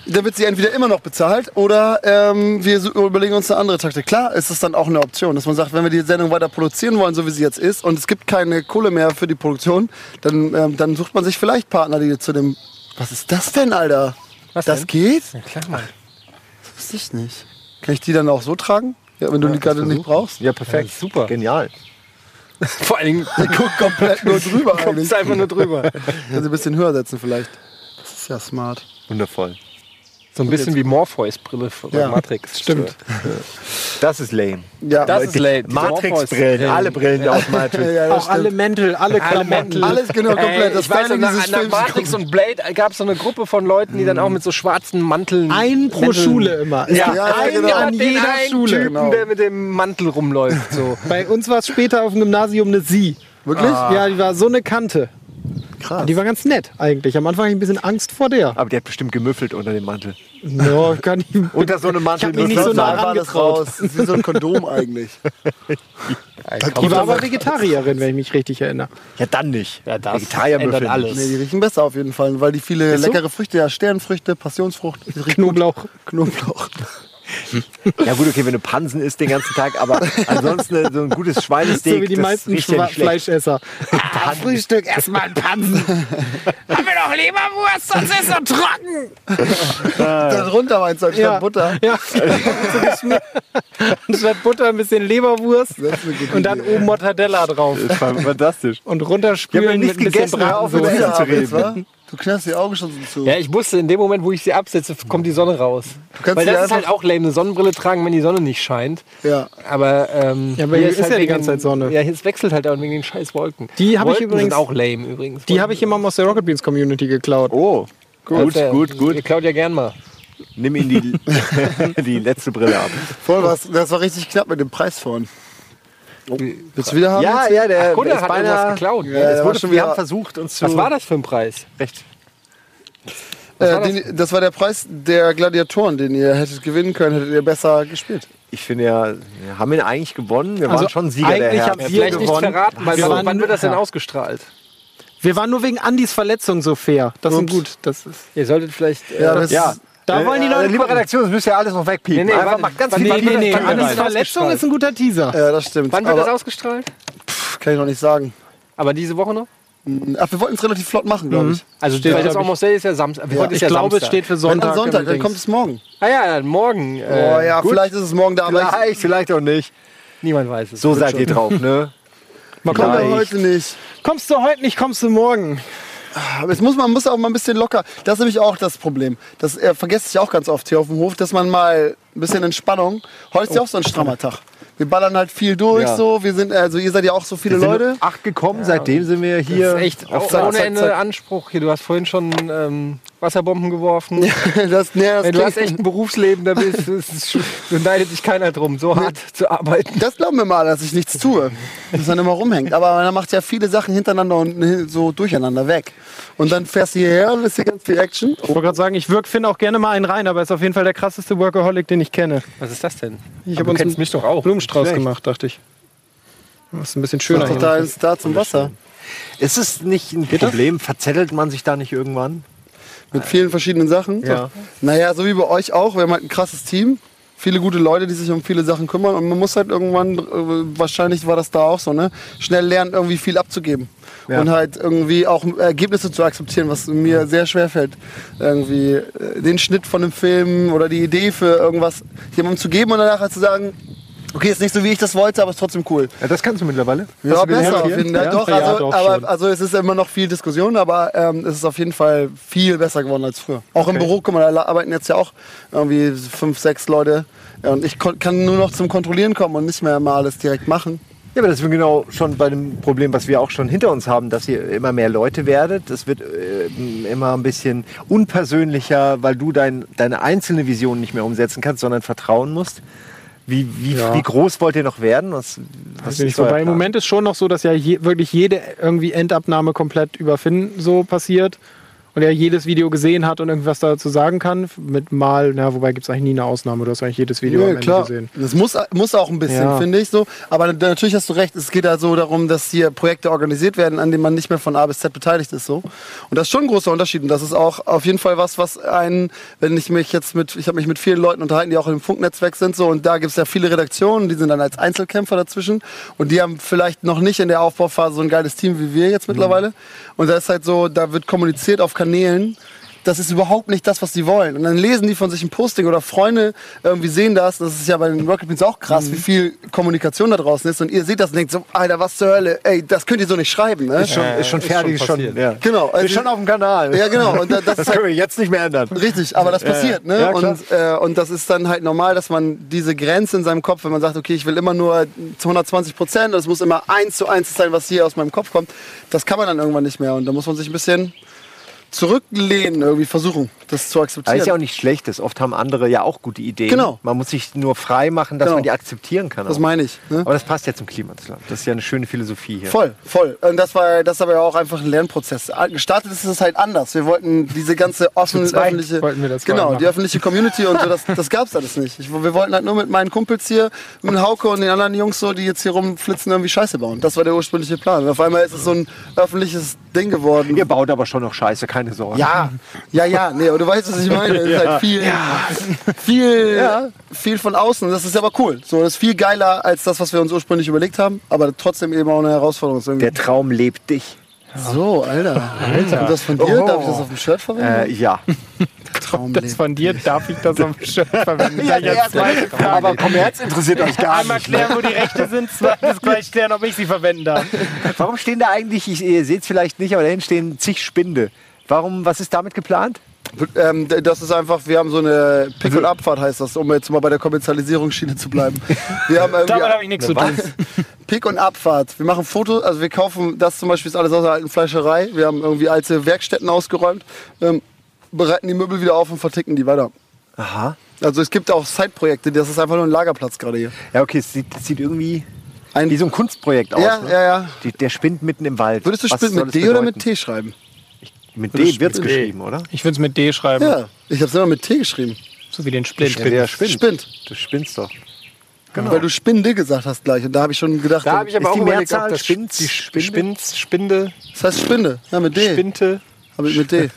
Dann wird sie entweder immer noch bezahlt oder ähm, wir überlegen uns eine andere Taktik. Klar ist es dann auch eine Option, dass man sagt, wenn wir die Sendung weiter produzieren wollen, so wie sie jetzt ist, und es gibt keine Kohle mehr für die Produktion, dann, ähm, dann sucht man sich vielleicht Partner, die zu dem. Was ist das denn, Alter? Was das denn? geht? Ja, klar, Mann. Das wusste ich nicht. Kann ich die dann auch so tragen? Ja, wenn du die gerade nicht brauchst? Ja, perfekt. Ja, super. Genial. *laughs* Vor allen Dingen Die guckt *laughs* komplett nur drüber kommst du einfach nur drüber. Kann sie ein bisschen höher setzen vielleicht. Das ist ja smart. Wundervoll. So ein bisschen wie Morpheus Brille von Ja, Matrix. Stimmt. Das ist lame. Ja, Das ist lame. Matrix-Brillen, alle Brillen aus Matrix. ja, Auch alle. Mäntel, alle Klamotten. Alles genau komplett. Ey, das ich weiß, nach, dieses nach Matrix und Blade gab es so eine Gruppe von Leuten, die dann auch mit so schwarzen Manteln. Ein pro Mänteln- Schule immer. Ja, Ja, ein genau. an jeder Schule. Typen, Genau. der mit dem Mantel rumläuft. So. Bei uns war es später auf dem Gymnasium eine Sie. Wirklich? Ja, die war so eine Kante. Krass. Die war ganz nett eigentlich. Am Anfang hatte ich ein bisschen Angst vor der. Aber die hat bestimmt gemüffelt unter dem Mantel. No, kann ich, *laughs* Unter so einem Mantel. Ich hab mich nicht so nah war das raus. Das ist wie so ein Kondom eigentlich. *laughs* die war aber Vegetarierin, wenn ich mich richtig erinnere. Ja, dann nicht. Ja, das Vegetarier ändert alles. Nee, die riechen besser auf jeden Fall, weil die viele Ist so? leckere Früchte, ja, Sternfrüchte, Passionsfrucht, die riechen Knoblauch. gut. Knoblauch. Ja gut, okay, wenn du Pansen isst den ganzen Tag, aber *laughs* ansonsten so ein gutes Schweinesteak, So wie die das meisten ja Schwa nicht schlecht. Fleischesser. *laughs* Ah, Frühstück, erstmal ein Pansen. *laughs* Haben wir doch Leberwurst, sonst ist er trocken. Darunter meinst du anstatt Butter. Ja. So geschmiert. Anstatt Butter ein bisschen Leberwurst und dann oben Mortadella drauf. Das war fantastisch. Und Ich hab runterspülen ja mit nichts ein bisschen gegessen, auf, Bratensoße. Essen zu reden. Du knallst die Augen schon so zu. Ja, ich wusste, in dem Moment, wo ich sie absetze, kommt die Sonne raus. kannst Weil das ist halt auch lame, eine Sonnenbrille tragen, wenn die Sonne nicht scheint. Ja. Aber, ähm, Ja, aber hier ist ja die ganze Zeit Sonne. Ja, es wechselt halt auch wegen den scheiß Wolken. Die hab ich übrigens- sind auch lame übrigens. Die habe ich immer aus der Rocket Beans Community geklaut. Oh, gut, Also, gut, gut. Ihr klaut ja gern mal. Nimm ihn die, *laughs* die letzte Brille ab. Voll was. Das war richtig knapp mit dem Preis vorhin. Willst du wieder haben? Ja, jetzt? ja, der, der ist hat beinahe... irgendwas geklaut. Ja, war wurde, schon wir wieder- haben versucht, uns zu... Was war das für ein Preis? Recht. Äh, den, das war der Preis der Gladiatoren, den ihr hättet gewinnen können, hättet ihr besser gespielt. Ich finde ja, wir haben ihn eigentlich gewonnen. Wir Also waren schon Sieger der eigentlich Herren. haben wir Vielleicht nicht gewonnen. verraten, weil Wir wann, waren wann wird das denn ja. ausgestrahlt? Wir waren nur wegen Andys Verletzung so fair. Das ist gut. Das ist, Ihr solltet vielleicht. Äh, Ja, das Ja. Da wollen die Äh, Leute Liebe gucken. Redaktion, das müsst ihr alles noch wegpiepen. Nee, nee, Einfach macht ganz warte, viel Nee, nee, nee. Verletzung ist ein guter Teaser. Ja, das stimmt. wann wird Aber das ausgestrahlt? kann ich noch nicht sagen. Aber diese Woche noch? Ach, wir wollten es relativ flott machen, glaube ich. Also Steht, weil das Almost Day ist ja Samstag. Ist Ich ja glaube, es Samstag. steht für Wenn Sonntag. dann Sonntag, dann kommt es morgen. Ah ja, morgen. Äh, oh ja, gut. vielleicht ist es morgen da, aber ich, Vielleicht, vielleicht auch nicht. Niemand weiß es. So seid ihr drauf, ne? Mal gucken. Vielleicht. heute nicht. Kommst du heute nicht, kommst du morgen. Aber es muss, man muss auch mal ein bisschen locker. Das ist nämlich auch das Problem. Das äh, vergesse ich auch ganz oft hier auf dem Hof, dass man mal ein bisschen Entspannung. Heute ist ja auch so ein strammer Tag. Wir ballern halt viel durch, Ja. so. Wir sind, also ihr seid ja auch so viele Leute. Acht gekommen, seitdem sind wir hier. Das ist echt auf oh, ohne Ende. Anspruch hier. Du hast vorhin schon ähm, Wasserbomben geworfen. *laughs* das, nee, das, Ey, du hast echt ein Berufsleben, da bist *laughs* ist sch- Da neidet dich keiner drum, so hart zu arbeiten. das glauben wir mal, dass ich nichts tue. Dass man immer rumhängt. Aber man macht ja viele Sachen hintereinander und so durcheinander weg. Und dann fährst du hierher und ist hier ganz viel Action. Ich wollte gerade sagen, ich wirke Finn auch gerne mal einen rein, aber er ist auf jeden Fall der krasseste Workaholic, den ich kenne. Was ist das denn? Ich habe du uns kennst mich doch auch. Blumenstrauß Schlecht. gemacht, dachte ich. Das ist ein bisschen schöner doch da ins da zum Wasser. Ist es nicht ein Problem? Verzettelt man sich da nicht irgendwann? Mit vielen verschiedenen Sachen. Ja. Naja, so wie bei euch auch. Wir haben halt ein krasses Team. Viele gute Leute, die sich um viele Sachen kümmern. Und man muss halt irgendwann, äh, wahrscheinlich war das da auch so, ne? Schnell lernen, irgendwie viel abzugeben. Ja. Und halt irgendwie auch Ergebnisse zu akzeptieren, was mir sehr schwer fällt. Irgendwie äh, den Schnitt von einem Film oder die Idee für irgendwas jemandem zu geben und danach halt zu sagen, okay, ist nicht so wie ich das wollte, aber ist trotzdem cool. Ja, das kannst du mittlerweile. Ja, Hast besser auf jeden Fall. Ja, Doch, also, aber, also es ist immer noch viel Diskussion, aber ähm, es ist auf jeden Fall viel besser geworden als früher. Auch im Büro, guck mal, da arbeiten jetzt ja auch irgendwie fünf, sechs Leute. Und ich kann nur noch zum Kontrollieren kommen und nicht mehr mal alles direkt machen. Ja, aber das ist genau schon bei dem Problem, was wir auch schon hinter uns haben, dass ihr immer mehr Leute werdet. Es wird äh, immer ein bisschen unpersönlicher, weil du dein, deine einzelne Vision nicht mehr umsetzen kannst, sondern vertrauen musst. Wie, wie, Ja. wie groß wollt ihr noch werden? Was, was nicht, wobei im? Moment ist schon noch so, dass ja je, wirklich jede irgendwie Endabnahme komplett über Finn so passiert. Und er jedes Video gesehen hat und irgendwas dazu sagen kann. Mit mal, na, wobei gibt es eigentlich nie eine Ausnahme. Du hast eigentlich jedes Video am Ja, Ende klar. gesehen. Das muss, muss auch ein bisschen, Ja. finde ich so. Aber natürlich hast du recht, es geht da so darum, dass hier Projekte organisiert werden, an denen man nicht mehr von A bis Z beteiligt ist. So. Und das ist schon ein großer Unterschied. Und das ist auch auf jeden Fall was, was einen, wenn ich mich jetzt mit, ich habe mich mit vielen Leuten unterhalten, die auch im Funknetzwerk sind, so, und da gibt es ja viele Redaktionen, die sind dann als Einzelkämpfer dazwischen. Und die haben vielleicht noch nicht in der Aufbauphase so ein geiles Team wie wir jetzt mittlerweile. Und das ist halt so, da wird kommuniziert auf Kanälen, das ist überhaupt nicht das, was sie wollen. Und dann lesen die von sich ein Posting oder Freunde irgendwie sehen das. Das ist ja bei den Rocket Beans auch krass, wie viel Kommunikation da draußen ist. Und ihr seht das und denkt so, Alter, was zur Hölle? Ey, das könnt ihr so nicht schreiben, ne? Ist schon, ist schon ist fertig, schon schon, ja. Genau, also- ist schon auf dem Kanal. Ja, genau. Und da- das, Das ist halt, können wir jetzt nicht mehr ändern. Richtig, aber das passiert, ne? Ja, klar. und, äh, und das ist dann halt normal, dass man diese Grenze in seinem Kopf, wenn man sagt, okay, ich will immer nur zu 120 Prozent, es muss immer eins zu eins sein, was hier aus meinem Kopf kommt, das kann man dann irgendwann nicht mehr. Und da muss man sich ein bisschen zurücklehnen, irgendwie versuchen, das zu akzeptieren. ist ja auch nicht Schlechtes. Oft haben andere ja auch gute Ideen. Genau. Man muss sich nur frei machen, dass Genau. man die akzeptieren kann. das auch. meine ich. Ne? Aber das passt ja zum Klimaslam. Das ist ja eine schöne Philosophie hier. Voll, voll. Und das war das ist aber ja auch einfach ein Lernprozess. Gestartet ist es halt anders. Wir wollten diese ganze *laughs* offen, Zu zweit öffentliche, wollten wir das genau, die öffentliche Community und so, das, das gab's alles nicht. Ich, wir wollten halt nur mit meinen Kumpels hier, mit Hauke und den anderen Jungs so, die jetzt hier rumflitzen, irgendwie Scheiße bauen. Das war der ursprüngliche Plan. Und auf einmal ist es so ein öffentliches Ding geworden. Ihr baut aber schon noch Scheiße, keine Sorge. Ja, ja, ja, nee, aber du weißt, was ich meine. Es ist halt viel, viel, viel von außen. Das ist aber cool. So, das ist viel geiler als das, was wir uns ursprünglich überlegt haben, aber trotzdem eben auch eine Herausforderung. ist irgendwie. Der Traum lebt dich. So, Alter. Alter. Und das von dir? Darf ich das auf dem Shirt verwenden? Äh, ja. Traum Das von dir, darf ich das auf dem Shirt *laughs* verwenden? ja, zweite Frage. aber Kommerz interessiert euch gar Einmal nicht. ne? klären, wo die Rechte sind, zweitens *laughs* gleich klären, ob ich sie verwenden darf. Warum stehen da eigentlich, ich, ihr seht es vielleicht nicht, aber dahin stehen zig Spinde. Warum, was ist damit geplant? Ähm, das ist einfach, wir haben so eine Pick- und Abfahrt, heißt das, um jetzt mal bei der Kommerzialisierungsschiene zu bleiben. *laughs* Wir haben irgendwie Damit habe ich nichts zu tun. *laughs* Pick- und Abfahrt. Wir machen Fotos, also wir kaufen, das zum Beispiel ist alles aus der alten Fleischerei. Wir haben irgendwie alte Werkstätten ausgeräumt, ähm, bereiten die Möbel wieder auf und verticken die weiter. Aha. Also es gibt auch Side-Projekte, das ist einfach nur ein Lagerplatz gerade hier. Ja, okay, es sieht, es sieht irgendwie Ein, wie so ein Kunstprojekt aus. ja, ne? ja, ja. Die, der spinnt mitten im Wald. Würdest du Was mit D oder mit bedeuten? T schreiben? Mit D wird es geschrieben, oder? Ich würde es mit D schreiben, Ja, ich habe es immer mit T geschrieben. so wie den Splint. Ja, der spinnt. Spinnt. Du spinnst doch. Weil du Spinde gesagt hast gleich. Und da habe ich schon gedacht, Da habe ich aber Ist auch die überlegt, Mehrzahl das Spinz? die Spinde? Spinz, Spinde, das heißt Spinde. Ja, mit D. Spinte. Hab ich mit D.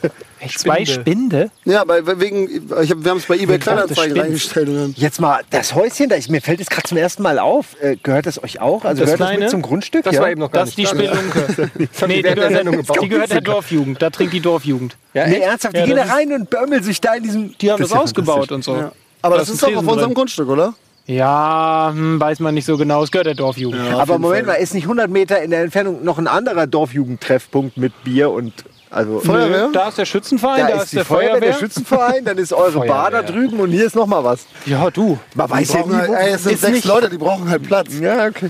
Zwei Spinde? Ja, weil wegen, ich hab, wir haben es bei eBay Kleinanzeigen reingestellt. Und dann, Jetzt mal, das Häuschen, da ist, mir fällt es gerade zum ersten Mal auf. Äh, gehört das euch auch? Also Das gehört das kleine? mit zum Grundstück? Das ja? war eben noch gar Das ist die nicht da. Spelunke. nee, die gehört, Sendung der, gebaut. die gehört der Dorfjugend. Da trinkt die Dorfjugend. Ja, Nee, echt? ernsthaft, die Ja, gehen da das ist- rein und bömmeln sich da in diesem. Die haben das, ist ja ausgebaut und so. ja. Aber Da das ist ist doch auf unserem. Grundstück, oder? Ja, hm, weiß man nicht so genau. Es gehört der Dorfjugend. Ja, Aber Moment Fall. mal, ist nicht 100 Meter in der Entfernung noch ein anderer Dorfjugendtreffpunkt mit Bier und also Feuerwehr? Da ist der Schützenverein, da da, ist die der Feuerwehr, Feuerwehr. der Schützenverein, dann ist eure Bar da drüben und hier ist noch mal was. ja, du. Man Die weiß ja nie, halt, ey, es sind ist sechs nicht- Leute, die brauchen halt Platz. Ja, okay.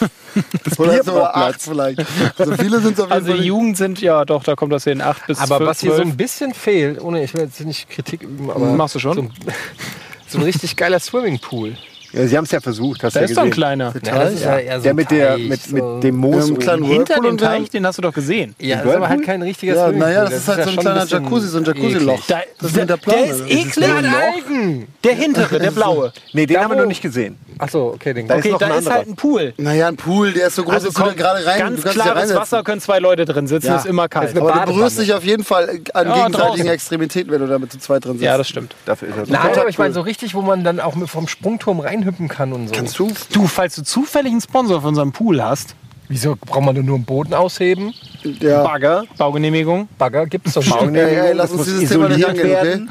*laughs* oder Bier so braucht acht Platz. vielleicht. So viele sind auf *laughs* jeden Also Fall. die. Jugend sind, ja doch, da kommt das hin. Acht bis Aber zwölf, was hier so ein bisschen fehlt, ohne ich will jetzt nicht Kritik üben, aber Machst du schon? So ein, *laughs* so ein richtig geiler Swimmingpool. Ja, sie haben es ja versucht, hast Da du ist ja doch ein gesehen. kleiner. Ja, das ist ja eher so Der ein mit, der, Teich, mit, so. mit dem Moos oben. kleinen Hinter Whirlpool dem und Teich, den hast du doch gesehen. Ja, das ist aber halt kein richtiger Ja, Swimmingpool. naja, das ist halt so ein schon kleiner bisschen Jacuzzi, so ein Jacuzzi-Loch. eklig. Da, Das ist der Plan, der ist oder? eklig. Eigen. Der hintere, der *laughs* blaue. Nee, den Da haben wir noch nicht gesehen. Achso, okay, den Da ist Okay, noch da ein ist anderer. halt ein Pool. Naja, ein Pool, der ist so groß, Also dass du da gerade rein, ganz du kannst dich da klares reinsetzen. Wasser, können zwei Leute drin sitzen, Ja. ist immer kalt. Das ist eine Aber du Badewanne. berührst dich auf jeden Fall an Ja, gegenseitigen. Extremitäten, wenn du da mit zu zweit drin sitzt. Ja, das stimmt. Dafür ist er Nein, aber ich meine so richtig, wo man dann auch mit vom Sprungturm reinhüppen kann und so. Kannst du? Du, falls du zufällig einen Sponsor von unserem Pool hast, Wieso braucht man denn nur einen Boden ausheben? Ja. Bagger? Baugenehmigung. Bagger gibt's doch schon. Ey, lass das uns dieses Thema nicht angehen, okay? werden.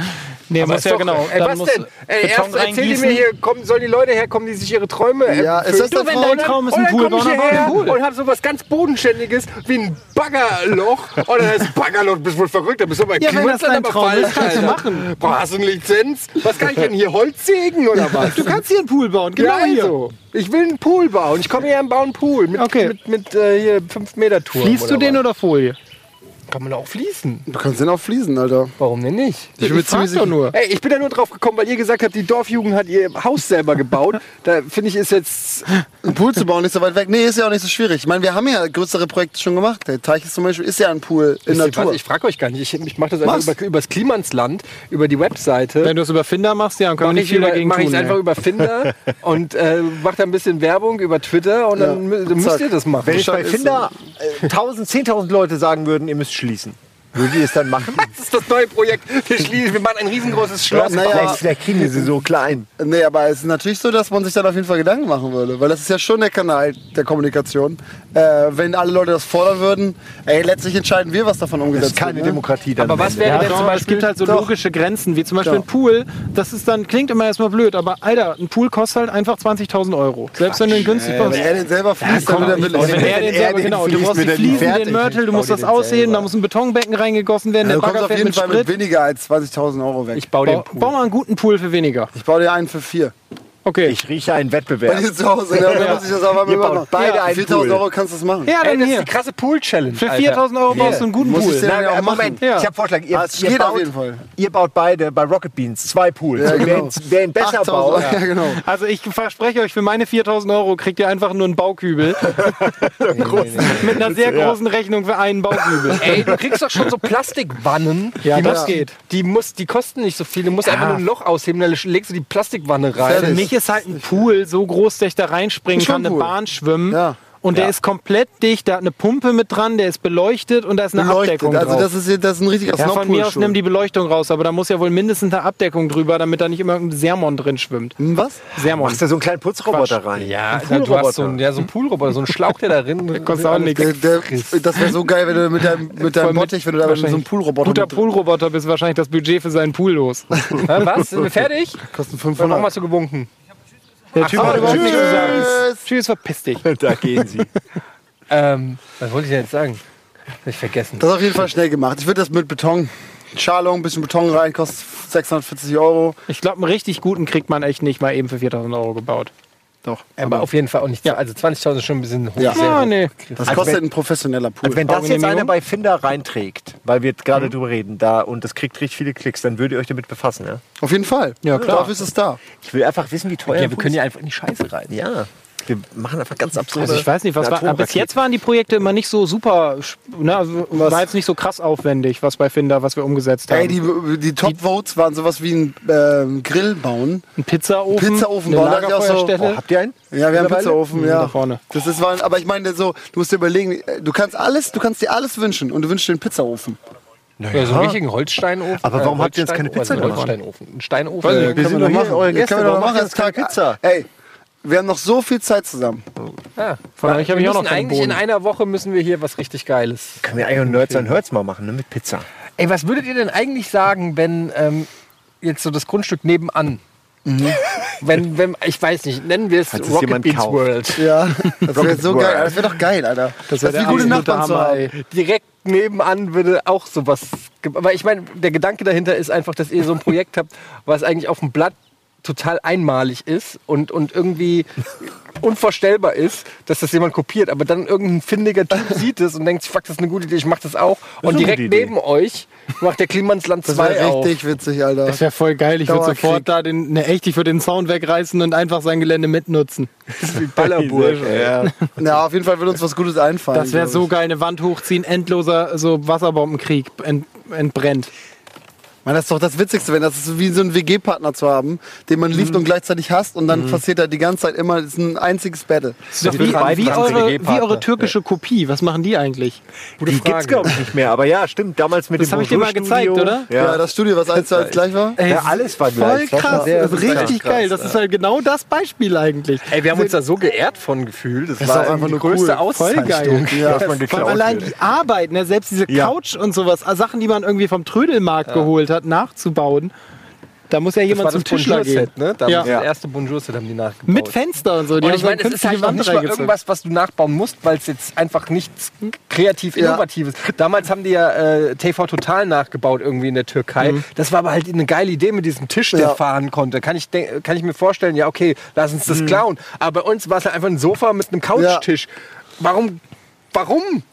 Nee, Aber muss ist ja doch- genau. Ey, was muss denn? Ey, erst reingießen. mir hier, kommen, sollen die Leute herkommen, die sich ihre Träume Ja, ist das Du, wenn Traum? dein Traum ist ein und Pool dann hierher Pool. und hab so was ganz Bodenständiges wie ein Baggerloch. Und dann heißt Baggerloch, bist wohl verrückt, da bist du bei Ja, das dein aber Traum ist, falsch, kannst du machen. Boah, hast du eine Lizenz? Was kann ich denn hier, Holz sägen oder was? Du kannst hier einen Pool bauen, genau ja, hier. Ich will einen Pool bauen. Ich komme hier und baue einen Pool mit, Okay. mit, mit äh, hier 5 Meter Turm. Fließt du den was? oder Folie? Kann man auch fließen. Du kannst den auch fließen, Alter. Warum denn nicht? Ich bin mir ziemlich nur. Ey, ich bin da nur drauf gekommen, weil ihr gesagt habt, die Dorfjugend hat ihr Haus selber gebaut. *laughs* Da finde ich, ist jetzt. Einen Pool zu bauen, nicht so weit weg. Nee, ist ja auch nicht so schwierig. Ich meine, wir haben ja größere Projekte schon gemacht. Der Teich ist zum Beispiel, ist ja ein Pool in Natur. was? Ich frage euch gar nicht. Ich, ich mache das einfach über, übers Klimansland, über die Webseite. Wenn du es über Finder machst, ja, dann können Mache wir ich nicht viel über, dagegen mach tun. ich's einfach ey. über Finder *laughs* und äh, mache da ein bisschen Werbung über Twitter und dann, Ja. mü- dann müsst ihr das machen. Wenn jetzt bei Finder äh, 1000, 10.000 Leute sagen würden, ihr müsst schließen, würdet ihr es dann machen? *laughs* Das ist das neue Projekt. Wir, schließen, wir machen ein riesengroßes Schloss. naja. vielleicht, vielleicht kriegen wir sie so klein. Nee, aber es ist natürlich so, dass man sich dann auf jeden Fall Gedanken machen würde. Weil das ist ja schon der Kanal der Kommunikation. Äh, wenn alle Leute das fordern würden, ey, letztlich entscheiden wir, was davon Das umgesetzt ist keine wird. Ne? Demokratie dann. Aber was wäre Ja, denn doch, zum aber es Beispiel? gibt halt so Doch. logische Grenzen, wie zum Beispiel Doch. ein Pool. Das ist dann, klingt immer erstmal blöd, aber Alter, ein Pool kostet halt einfach 20.000 Euro. Selbst wenn du ihn günstig Wenn baust. er den selber fließt, komm, dann wird er Wenn den selber, genau, du brauchst die Fliesen, den Mörtel, du musst das ausheben, da muss ein Betonbecken reingegossen werden, Ja, der du kommst Bagger auf fährt jeden mit Fall mit Sprit. weniger als 20.000 Euro weg. Ich baue den Bau, Pool. bau mal einen guten Pool für weniger. Ich baue dir einen für vier. Okay. Ich rieche einen Bei Wettbewerb. dir zu Hause, ne? dann muss ich das immer baut machen. beide Ja, einen 4.000 Pool. Euro kannst du das machen. Ja, Ey, dann das ist hier. die krasse Pool-Challenge. Für Alter. 4.000 Euro baust du einen guten Pool. Nein, ja auch äh. Moment, Ja. ich habe Vorschlag. Ihr, Ah, ihr, geht auf baut, jeden Fall. ihr baut beide bei Rocket Beans zwei Pools. Ja, wer, genau. wer ihn besser 8.000 baut, Ja, genau. Also ich verspreche euch, für meine 4.000 Euro kriegt ihr einfach nur einen Baukübel. *laughs* Mit einer sehr großen Rechnung für einen Baukübel. *laughs* Ey, du kriegst doch schon so Plastikwannen. Ja, die das muss- geht. Die, muss, die kosten nicht so viel. Du musst einfach nur ein Loch ausheben, dann legst du die Plastikwanne rein. Für Fertig. Mich ist halt ein Pool so groß, dass ich da reinspringen Ein kann, eine. Bahn schwimmen. Ja. Und der ist komplett dicht, der hat eine Pumpe mit dran, der ist beleuchtet und da ist eine Beleuchtet. Abdeckung Also drauf. das ist, das ist ein richtiger ja, von mir aus nimm die Beleuchtung raus, aber da muss ja wohl mindestens eine Abdeckung drüber, damit da nicht immer irgendein Sermon drin schwimmt. Hm, Was? Sermon. machst du so einen kleinen Putzroboter rein. Ja, Ein du hast so einen, Poolroboter. ja, so einen Poolroboter, so einen Schlauch, der da drin *laughs* kostet auch nichts. Das wäre so geil, wenn du mit deinem, mit deinem mit- Bottich, wenn du da mit so einem wahrscheinlich. Poolroboter Guter Poolroboter bist wahrscheinlich das Budget für seinen Pool los. *laughs* Was? Sind wir fertig? kostet Warum 500. hast du gewunken? Der Typ hat so, überhaupt nichts sagen. Tschüss, verpiss dich. *laughs* Da gehen sie. *laughs* Ähm, was wollte ich denn jetzt sagen? Hab ich vergessen. Das ist auf jeden Fall schnell gemacht. Ich würde das mit Beton, Schalung, ein bisschen Beton rein, kostet 640 Euro. Ich glaube, einen richtig guten kriegt man echt nicht mal eben für 4000 Euro gebaut. Doch. Aber auf jeden Fall auch nicht. Ja. Also 20.000 ist schon ein bisschen hoch. Ja. hoch. nee. Das Also kostet wenn- ein professioneller Pool. Also wenn das jetzt einer bei Finder reinträgt, weil wir gerade drüber reden, da und das kriegt richtig viele Klicks, dann würdet ihr euch damit befassen, ja? auf jeden Fall. Ja, klar. Dafür ist es da. Ich will einfach wissen, wie teuer Ja, wir Pool können ja einfach in die Scheiße rein. Ja, wir machen einfach ganz absurde. Also ich weiß nicht, was war, bis jetzt waren die Projekte immer nicht so super, ne, also war jetzt nicht so krass aufwendig, was bei Finder, was wir umgesetzt haben. Ey, die, die Top-Votes waren sowas wie ein ähm, Grill bauen. ein Pizzaofen, Pizzaofen bauen, so-. Oh, habt ihr einen? Ja, wir haben Mittlerweile? Pizzaofen, Mhm, ja. da vorne. Das ist, aber ich meine so, du musst dir überlegen, äh, du kannst alles, du kannst dir alles wünschen und du wünschst dir einen Pizzaofen. Ja, so einen richtigen Holzsteinofen. Aber warum habt ihr jetzt keine Pizza also gemacht? Holzsteinofen. Ein Steinofen. Äh, Äh, wir können sind wir doch hier machen. eure Ja, Gäste, können wir doch warum machen. jetzt keine Pizza? Ey, wir haben noch so viel Zeit zusammen. ja. Von euch hab wir ich auch noch keinen eigentlich in Boden. einer Woche müssen wir hier was richtig Geiles. Können wir eigentlich Nerds an Herz mal machen, ne? Mit Pizza. Ey, was würdet ihr denn eigentlich sagen, wenn ähm, jetzt so das Grundstück nebenan, wenn, wenn, ich weiß nicht, nennen wir es Falls es Rocket jemand Beans kauft. World. Ja, *laughs* das wäre so geil. Das wäre doch geil, Alter. Das wäre wie der gute absolute Nachbarn zu Hammer, haben. Direkt nebenan würde auch sowas. Aber ich meine, der Gedanke dahinter ist einfach, dass ihr so ein Projekt habt, was eigentlich auf dem Blatt total einmalig ist und, und irgendwie unvorstellbar ist, dass das jemand kopiert, aber dann irgendein findiger Typ *laughs* sieht es und denkt, sich, fuck, das ist eine gute Idee, ich mach das auch. Und eine direkt neben euch macht der Klimansland Das 2 wäre auf. richtig witzig, Alter. Das wäre voll geil. Ich würde sofort da den, ne, echt, ich würde den Sound wegreißen und einfach sein Gelände mitnutzen. Ballerburg. *laughs* Ja. Ja, auf jeden Fall würde uns was Gutes einfallen. Das wäre so geil, eine Wand hochziehen, endloser so Wasserbombenkrieg ent, entbrennt. Man, das ist doch das Witzigste, wenn das ist so wie so einen WG-Partner zu haben, den man Mhm. liebt und gleichzeitig hasst und dann passiert da die ganze Zeit immer, das ist ein einziges Battle. Das Das wie, wie, eure, wie eure türkische Kopie. Was machen die eigentlich? Gute Die gibt's, glaube ich, nicht mehr. Aber ja, stimmt. Damals mit Das dem hab ich dir mal gezeigt, oder? Ja, Ja. das Studio, was eins zu eins gleich war. Ey, Ja, alles war Voll gleich. Das war krass, sehr- das ist richtig krass, geil. Das ist halt genau das Beispiel eigentlich. Ey, wir haben uns da so geehrt von gefühlt. Das, ist war auch einfach nur größte cool. Voll Auszeichnung. geil. Ja. dass man geklaut allein wird. die Arbeit, ne? selbst diese Ja. Couch und sowas, also Sachen, die man irgendwie vom Trödelmarkt geholt hat, nachzubauen. Da muss ja Das jemand zum Tischler gehen. Ne? Damals Ja. Das erste Bonjour-Set haben die nachgebaut. Mit Fenster und so. Die Und ich meine, es ist halt Wand nicht mal irgendwas, was du nachbauen musst, weil es jetzt einfach nichts kreativ Ja. Innovatives. Damals haben die ja äh, TV Total nachgebaut irgendwie in der Türkei. Mhm. Das war aber halt eine geile Idee mit diesem Tisch, der Ja. fahren konnte. Kann ich, kann ich mir vorstellen, ja okay, lass uns Mhm. das klauen. Aber bei uns war es halt einfach ein Sofa mit einem Couchtisch. Warum warum?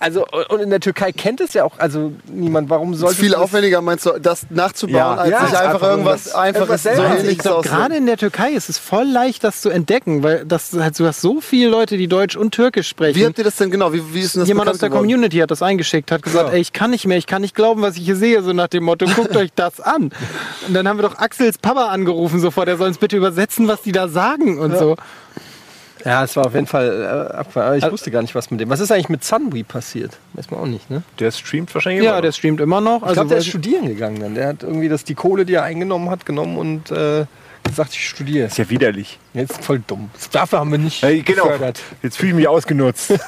Also, und in der Türkei kennt es ja auch also niemand. Warum Es sollte ist viel aufwendiger, meinst du, das nachzubauen, Ja. als Ja, sich einfach, irgendwas Einfaches so selber. Also ich glaube, gerade in der Türkei ist es voll leicht, das zu entdecken, weil das halt, du hast so viele Leute, die Deutsch und Türkisch sprechen. Wie habt ihr das denn genau? Wie, wie ist denn das Jemand aus der geworden? Community hat das eingeschickt, hat gesagt, Ja. ey, ich kann nicht mehr, ich kann nicht glauben, was ich hier sehe, so nach dem Motto, guckt euch das an. Und dann haben wir doch Axels Papa angerufen sofort, der soll uns bitte übersetzen, was die da sagen und so. Ja, es war auf jeden Fall äh, abgefahren. Aber ich Also- wusste gar nicht, was mit dem. Was ist eigentlich mit Sunwee passiert? Weiß man auch nicht, ne? Der streamt wahrscheinlich Ja, immer der noch. streamt immer noch. Ich Also, glaube, der ist studieren gegangen dann. Der hat irgendwie das, die Kohle, die er eingenommen hat, genommen und äh, gesagt, ich studiere. ist ja widerlich. Jetzt voll dumm. Dafür haben wir nicht Hey, genau. gefördert. Jetzt fühle ich mich ausgenutzt. *laughs*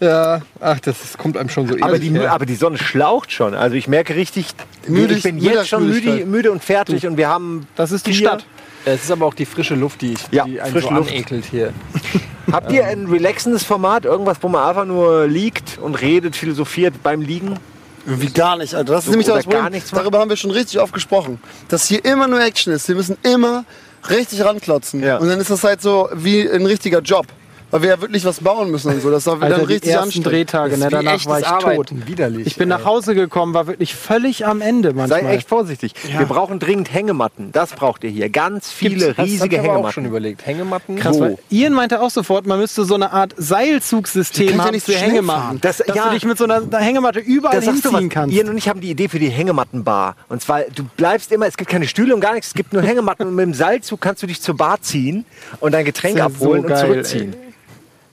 Ja, ach, das ist, kommt einem schon so aber, ähnlich die, her. aber die Sonne schlaucht schon. Also ich merke richtig, Müde- ich bin jetzt schon müde, müde und fertig und wir haben das ist die Stadt. Es ist aber auch die frische Luft, die, ich, Ja, die einen frische so Luft. anekelt hier. *laughs* Habt ihr ein relaxendes Format, irgendwas, wo man einfach nur liegt und redet, philosophiert beim Liegen? Irgendwie gar nicht, Alter. Das ist So, nämlich das Problem. gar nichts machen? Darüber haben wir schon richtig oft gesprochen. Dass hier immer nur Action ist. Wir müssen immer richtig ranklotzen. Ja. Und dann ist das halt so wie ein richtiger Job. Weil wir ja wirklich was bauen müssen und so. Das dann Alter, die richtig ersten anstrengend. Drehtage, ne, danach war ich tot. Widerlich, Ich bin nach ey. Hause gekommen, war wirklich völlig am Ende manchmal. Sei echt vorsichtig. Wir brauchen dringend Hängematten. Das braucht ihr hier. Ganz viele Gibt's- das riesige ich aber auch schon Hängematten. überlegt. Hängematten. Krass, Wo? Ian meinte auch sofort, man müsste so eine Art Die Seilzugsystem können ja haben nicht für Hängematten. Das, Das- dass ja. du dich mit so einer Hängematte überall hinziehen kannst. Ian und ich haben die Idee für die Hängemattenbar. Und zwar, du bleibst immer, es gibt keine Stühle und gar nichts, es gibt nur Hängematten und mit dem Seilzug kannst du dich zur Bar ziehen und dein Getränk Das ja abholen so und geil, zurückziehen.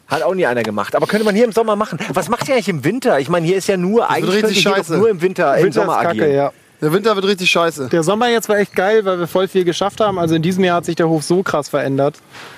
Hat auch nie einer gemacht. Aber könnte man hier im Sommer machen. Was macht ihr eigentlich im Winter? Ich meine, hier ist ja nur, eigentlich richtig könnt ihr hier scheiße. doch nur im Winter, im Winter Sommer ist agieren. ja. Der Winter wird richtig scheiße. Der Sommer jetzt war echt geil, weil wir voll viel geschafft haben. Also in diesem Jahr hat sich der Hof so krass verändert.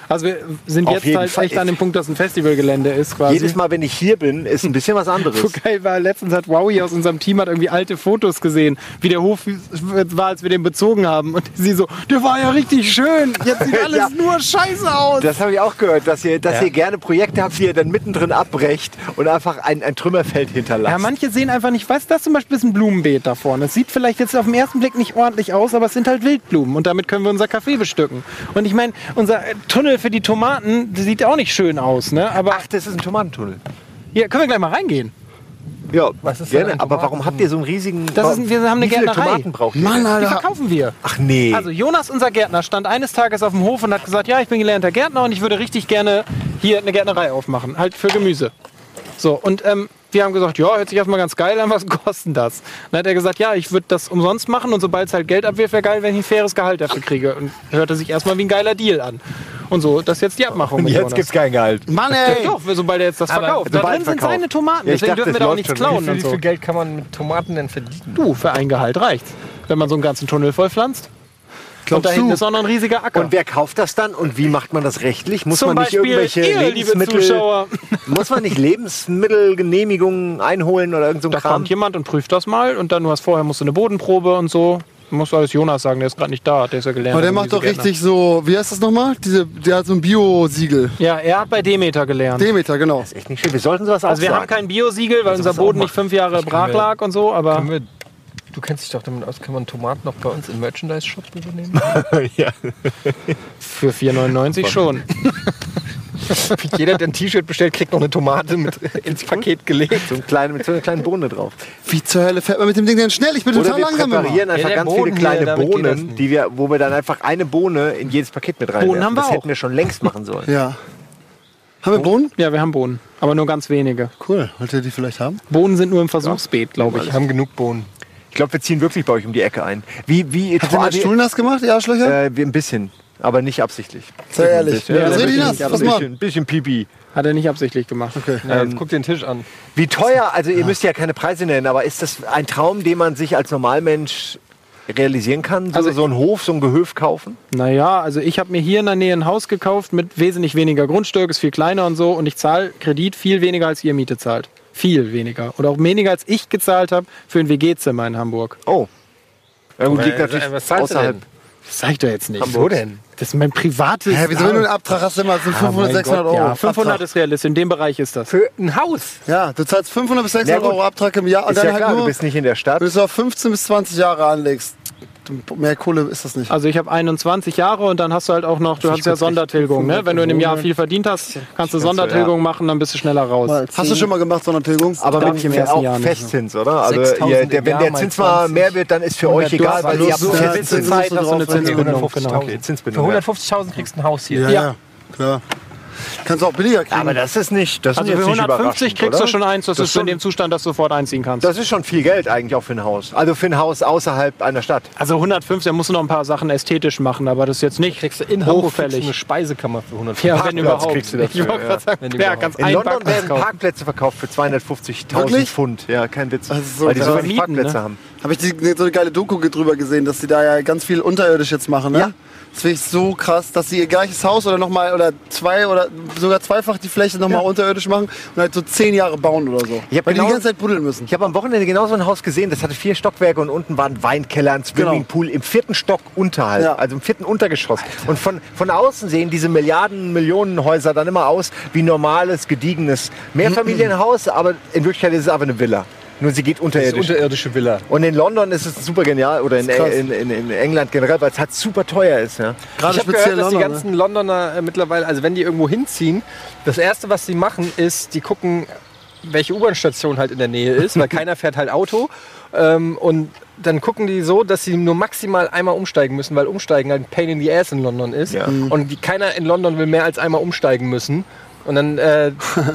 Also wir sind Auf jetzt halt Fall. echt an dem Punkt, dass ein Festivalgelände ist quasi. Jedes Mal, wenn ich hier bin, ist ein bisschen was anderes. *laughs* So geil war, letztens hat Wowie aus unserem Team hat irgendwie alte Fotos gesehen, wie der Hof war, als wir den bezogen haben. Und sie so, der war ja richtig schön. Jetzt sieht *laughs* alles Ja. nur scheiße aus. Das habe ich auch gehört, dass ihr, dass ihr gerne Projekte habt, die ihr dann mittendrin abbrecht und einfach ein, ein Trümmerfeld hinterlasst. Ja, manche sehen einfach nicht, weißt du, das zum Beispiel ist ein Blumenbeet da vorne. Es sieht vielleicht jetzt auf den ersten Blick nicht ordentlich aus, aber es sind halt Wildblumen und damit können wir unser Café bestücken. Und ich meine, unser äh, Tunnel für die Tomaten, der sieht ja auch nicht schön aus, ne? Aber Ach, das ist ein Tomatentunnel. hier können wir gleich mal reingehen. Ja, Was ist denn gerne. Aber warum habt ihr so einen riesigen... Das ist, wir haben eine Wie viele Gärtnerei. Tomaten braucht ihr? Mann, Die Alter. verkaufen wir. Ach nee. Also Jonas, unser Gärtner, stand eines Tages auf dem Hof und hat gesagt, ja, ich bin gelernter Gärtner und ich würde richtig gerne hier eine Gärtnerei aufmachen, halt für Gemüse. So, und ähm, wir haben gesagt, ja, hört sich erstmal ganz geil an, was *laughs* kostet das? Dann hat er gesagt, ja, ich würde das umsonst machen und sobald es halt Geld abwirft, wäre geil, wenn ich ein faires Gehalt dafür kriege. Und hörte sich erstmal wie ein geiler Deal an. Und so, das ist jetzt die Abmachung mit Jetzt gibt's kein Gehalt. Mann, ja, ey! doch, sobald er jetzt das Aber verkauft. Da drin sind verkauft. seine Tomaten, Ja, deswegen dachte, dürfen wir da auch nichts klauen Wie viel, und wie so. viel Geld kann man mit Tomaten denn verdienen? Du, für ein Gehalt reicht's. Wenn man so einen ganzen Tunnel voll pflanzt. Und da hinten du? ist auch noch ein riesiger Acker. Und wer kauft das dann und wie macht man das rechtlich? Muss Zum man nicht Beispiel irgendwelche ihr, liebe Lebensmittel, Zuschauer. *laughs* muss man nicht Lebensmittelgenehmigungen einholen oder irgend so ein Da Kram? kommt jemand und prüft das mal und dann du hast vorher musst du eine Bodenprobe und so. Du musst alles Jonas sagen, der ist gerade nicht da, der ist ja gelernt. Aber der macht doch richtig so, wie heißt das nochmal? Diese, der hat so ein Bio-Siegel. Ja, er hat bei Demeter gelernt. Demeter, genau. Echt nicht schön. Wir sollten sowas Also wir haben kein Biosiegel, weil unser was auch Boden nicht fünf Jahre brach lag und so, aber Können wir, du kennst dich doch damit aus, kann man Tomaten noch bei uns im Merchandise-Shop übernehmen? *laughs* ja. für 4,99 schon. Jeder, der ein T-Shirt bestellt, kriegt noch eine Tomate mit *laughs* ins Paket gelegt. so ein kleine, mit so einer kleinen Bohne drauf. Wie zur Hölle fährt man mit dem Ding denn schnell? Ich bin Oder total wir langsam immer. präparieren einfach der ganz Boden viele hier, kleine das Bohnen, die wir, wo wir dann einfach eine Bohne in jedes Paket mit rein. Bohnen haben wir das auch. hätten wir schon längst machen sollen. Ja. Haben wir Bohnen? Ja, wir haben Bohnen, aber nur ganz wenige. Cool. Wollt ihr die vielleicht haben? Bohnen sind nur im Versuchsbeet, glaube ich. Wir haben genug Bohnen. Ich glaube, wir ziehen wirklich bei euch um die Ecke ein. Wie, wie, Habt ihr meinen Stuhl nass gemacht, ihr Arschlöcher? Äh, ein bisschen, aber nicht absichtlich. Sei ehrlich. bisschen. Ja, das will nass. Was Ein mal? bisschen, bisschen Pipi. Hat er nicht absichtlich gemacht. Okay. Ja, jetzt guck dir den Tisch an. Wie teuer, also ihr müsst ja keine Preise nennen, aber ist das ein Traum, den man sich als Normalmensch realisieren kann? So, Also- so einen Hof, so ein Gehöf kaufen? Naja, also ich habe mir hier in der Nähe ein Haus gekauft mit wesentlich weniger Grundstück, ist viel kleiner und so und ich zahle Kredit viel weniger als ihr Miete zahlt. Viel weniger. Oder auch weniger als ich gezahlt habe für ein WG-Zimmer in Hamburg. Oh. Ja, gut, liegt natürlich äh, was zahlst du außerhalb. denn? Das sag ich doch jetzt nicht. Wo denn? Das ist mein privates. Hä, wieso wenn du einen Abtrag hast, immer so 500, mein 600 Gott, Euro? Ja, 500 Abtrag. ist realistisch. In dem Bereich ist das. Für ein Haus. Ja, du zahlst 500 bis 600 Ja, gut. Euro Abtrag im Jahr und Ist dann ja halt klar, nur, du bist nicht in der Stadt. wenn du auf 15 bis 20 Jahre anlegst. Mehr Kohle ist das nicht. Also ich habe 21 Jahre und dann hast du halt auch noch, du hast ja Sondertilgung. Ne? Wenn du in einem Jahr viel verdient hast, kannst du Sondertilgung machen, dann bist du schneller raus. Hast du schon mal gemacht, Sondertilgung? Aber mit dem ersten Jahr. Festzins, oder? Also 6.000 ihr, der, wenn der Zins mal 20. mehr wird, dann ist für euch du egal, weil ihr habt so Festzins. Zeit, hast du eine Zinsbindung. 150.000. Okay, Für Zinsbindung. ja. 150.000 kriegst du ein Haus hier. ja, ja. klar. Kannst du auch billiger kriegen. Aber das ist nicht, das Also ist für jetzt nicht 150 überraschend, kriegst oder? du schon eins, das, Das ist schon- in dem Zustand, dass du sofort einziehen kannst. Das ist schon viel Geld eigentlich auch für ein Haus. Also für ein Haus außerhalb einer Stadt. Also 150, da musst du noch ein paar Sachen ästhetisch machen, aber das ist jetzt nicht Kriegst du in Hamburg kriegst du eine. Speisekammer für 150. Ja, Parkplatz wenn überhaupt. kriegst du dafür, ich wollte ja. gerade sagen, Wenn ja, ganz In London Parkplatz werden kaufen. Parkplätze verkauft für 250.000 Wirklich? Pfund. Ja, kein Witz. Ist so weil die so wenig Mieten, Parkplätze ne? haben. Habe ich die, so eine geile Doku drüber gesehen, dass sie da ja ganz viel unterirdisch jetzt machen, ne? Ja. Das finde ich so krass, dass sie ihr gleiches Haus oder nochmal oder zwei oder sogar zweifach die Fläche nochmal unterirdisch machen und halt so zehn Jahre bauen oder so. Ich Weil die genau- die ganze Zeit buddeln müssen. Ich habe am Wochenende genau so ein Haus gesehen, das hatte vier Stockwerke und unten war ein Weinkeller, ein Swimmingpool im vierten Stock unterhalb, Ja. also im vierten Untergeschoss. Und von, von außen sehen diese Milliarden, Millionen Häuser dann immer aus wie normales, gediegenes *laughs* Mehrfamilienhaus, aber in Wirklichkeit ist es aber eine Villa. Nur sie geht Das ist unterirdisch. unterirdische Villa. Und in London ist es super genial oder in, in, in, in England generell, weil es halt super teuer ist. Ja. Gerade ich habe gehört, dass die London, ganzen Londoner äh, mittlerweile, also wenn die irgendwo hinziehen, das erste, was sie machen, ist, die gucken, welche U-Bahn-Station halt in der Nähe ist, weil *laughs* keiner fährt halt Auto. Ähm, und dann gucken die so, dass sie nur maximal einmal umsteigen müssen, weil umsteigen halt ein Pain in the Ass in London ist. Ja. Und die, keiner in London will mehr als einmal umsteigen müssen. Und dann äh,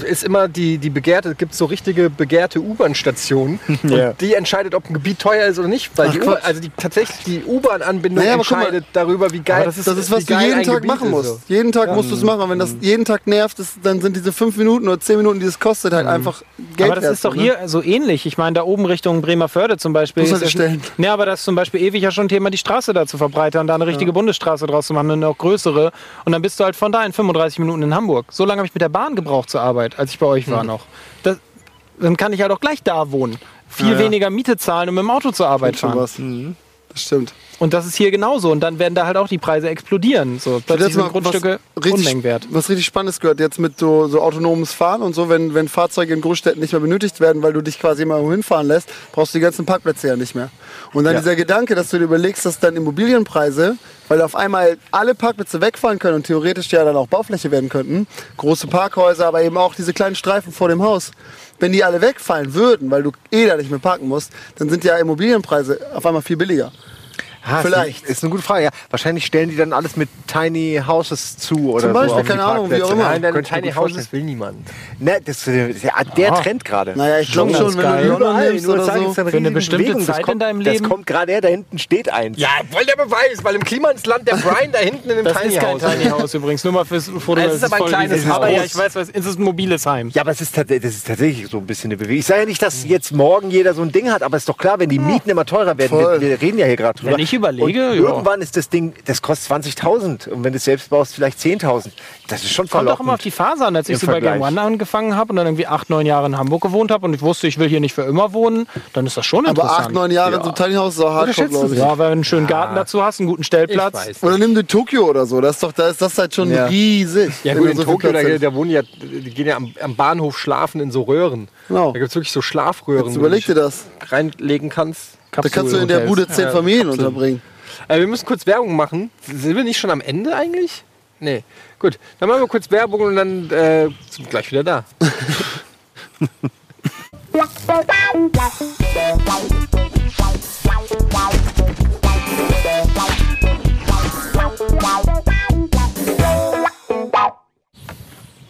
ist immer die, die begehrte, es gibt so richtige begehrte U-Bahn-Stationen. *laughs* Ja. Und die entscheidet, ob ein Gebiet teuer ist oder nicht. Weil Ach, die also die, tatsächlich die U-Bahn-Anbindung Naja, mal, entscheidet darüber, wie geil Das ist, das ist was du jeden Tag Gebiet machen musst. so. Jeden Tag musst du es machen. Und wenn das jeden Tag nervt, ist, dann sind diese fünf Minuten oder zehn Minuten, die es kostet, halt einfach Geld Aber das wert, ist doch ne? hier so ähnlich. Ich meine, da oben Richtung Bremerförde zum Beispiel. Muss ist halt stellen. Nee, aber das ist zum Beispiel ewig ja schon ein Thema, die Straße da zu verbreitern, da eine richtige Bundesstraße draus zu machen, eine noch größere. Und dann bist du halt von da in 35 Minuten in Hamburg. So lange habe ich mit der Bahn gebraucht zur Arbeit, als ich bei euch war Mhm. noch. Das, dann kann ich halt auch gleich da wohnen. Viel Ja, ja. weniger Miete zahlen und mit dem Auto zur Arbeit fahren. was. Das stimmt. Und das ist hier genauso. Und dann werden da halt auch die Preise explodieren. So, plötzlich sind Grundstücke richtig, Unmengen wert. was richtig Spannendes gehört jetzt mit so, so autonomes Fahren und so, wenn, wenn Fahrzeuge in Großstädten nicht mehr benötigt werden, weil du dich quasi immer wohin fahren lässt, brauchst du die ganzen Parkplätze ja nicht mehr. Und dann Ja. dieser Gedanke, dass du dir überlegst, dass dann Immobilienpreise, weil auf einmal alle Parkplätze wegfallen können und theoretisch ja dann auch Baufläche werden könnten, große Parkhäuser, aber eben auch diese kleinen Streifen vor dem Haus, wenn die alle wegfallen würden, weil du eh da nicht mehr parken musst, dann sind ja Immobilienpreise auf einmal viel billiger. Ah, Vielleicht. Ist, ist eine gute Frage. Ja, wahrscheinlich stellen die dann alles mit Tiny Houses zu oder Zum Beispiel, so. keine Ahnung, wie auch immer. Nein, mir Tiny. Houses will niemand. Ne, das ist ja der Trend gerade. Naja, ich glaube Schon wenn geil. du Überall, nimmst oder so. Für eine bestimmte Bewegung. Das Zeit kommt, in deinem Das Leben? kommt gerade her, da hinten steht eins. Ja, voll der Beweis, weil im Klimansland der Brian da hinten in dem *laughs* Das Tiny ist kein House. Tiny House *laughs* übrigens, nur mal fürs Foto. Es ist aber ein kleines riesig. Aber ja, Haus. ich weiß, was, es ist ein mobiles Heim. Ja, aber es ist, das ist tatsächlich so ein bisschen eine Bewegung. Ich sage ja nicht, dass jetzt morgen jeder so ein Ding hat, aber es ist doch klar, wenn die Mieten immer teurer werden, wir reden ja hier gerade drüber. Überlege, und ja. irgendwann ist das Ding, das kostet 20.000 und wenn du es selbst baust, vielleicht 10.000. Das ist schon Kommt auch immer auf verlockend. die Phase an, als ich so bei Game. One angefangen habe und dann irgendwie acht, neun Jahre in Hamburg gewohnt habe und ich wusste, ich will hier nicht für immer wohnen, dann ist das schon Aber interessant. acht, neun Jahre in so einem Tiny House ist auch du glaube ich. ja, wenn du einen schönen Garten dazu hast, einen guten Stellplatz. Oder nimm du Tokio oder so, das ist doch, da ist das halt schon Ja. riesig. Ja gut, in so Tokio, da, da wohnen ja, die gehen ja am, am Bahnhof schlafen in so Röhren. Genau. Da gibt es wirklich so Schlafröhren, Jetzt wo überleg du dir das. reinlegen kannst. Da kannst du in der Bude zehn Ja, Familien Kapseln. unterbringen. Äh, wir müssen kurz Werbung machen. Sind wir nicht schon am Ende eigentlich? Nee. Gut, dann machen wir kurz Werbung und dann äh, sind wir gleich wieder da. *laughs*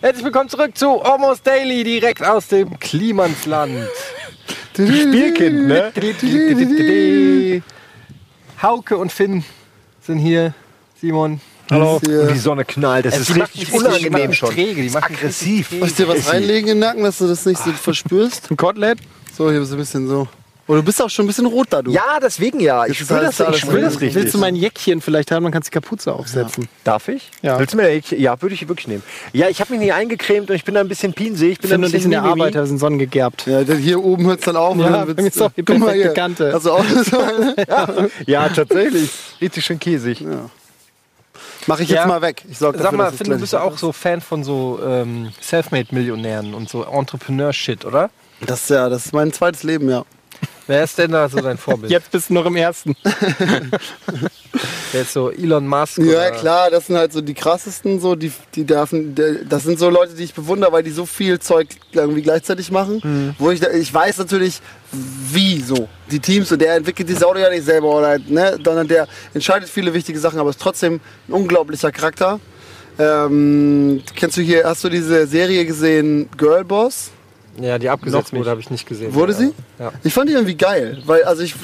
Herzlich willkommen zurück zu Almost Daily, direkt aus dem Klimansland. Spielkind, ne? Hauke und Finn sind hier. Simon. Hallo. Und die Sonne knallt, das ist die macht richtig unangenehm schon. mich träge, die macht aggressiv. Soll ich dir was reinlegen in den Nacken, dass du das nicht so *laughs* verspürst? Ein Kotelett? So, hier bist du ein bisschen so. Oh, du bist auch schon ein bisschen rot da, du. Ja, deswegen ja. Ich Jetzt will das, ich will das richtig. Willst du mein Jäckchen vielleicht haben? Man kann die Kapuze aufsetzen. Darf ich? Ja. Willst du mir ja, würde ich wirklich nehmen. Ja, ich habe mich nie eingecremt und ich bin da ein bisschen pinsig. Ich bin da ein und bisschen sind der mimimi. Arbeiter, sind sonnegegerbt. Ja, hier oben hört es dann auf. und Ja, dann ist Guck mal hier. Kante. Also auch so eine. *laughs* Ja, tatsächlich. Richtig schön käsig. Mach ich jetzt Ja. mal weg. Ich sorg Sag dafür, mal, dass es Finn, du bist ja nicht auch so Fan von so ähm, Selfmade-Millionären und so Entrepreneur-Shit, oder? Das ist ja, das ist mein zweites Leben, ja. Wer ist denn da so dein Vorbild? Jetzt bist du noch im ersten. *laughs* Der ist so Elon Musk. Ja, oder- klar, das sind halt so die krassesten, so die, die dürfen, das sind so Leute, die ich bewundere, weil die so viel Zeug irgendwie gleichzeitig machen. Mhm. Wo ich, ich weiß natürlich, wie so die Teams und der entwickelt dieses Auto ja nicht selber oder ne, sondern der entscheidet viele wichtige Sachen, aber ist trotzdem ein unglaublicher Charakter. Ähm, kennst du hier, hast du diese Serie gesehen, Girlboss? Ja, die abgesetzt wurde, habe ich nicht gesehen. Wurde ja. sie? Ja. Ich fand die irgendwie geil, weil also ich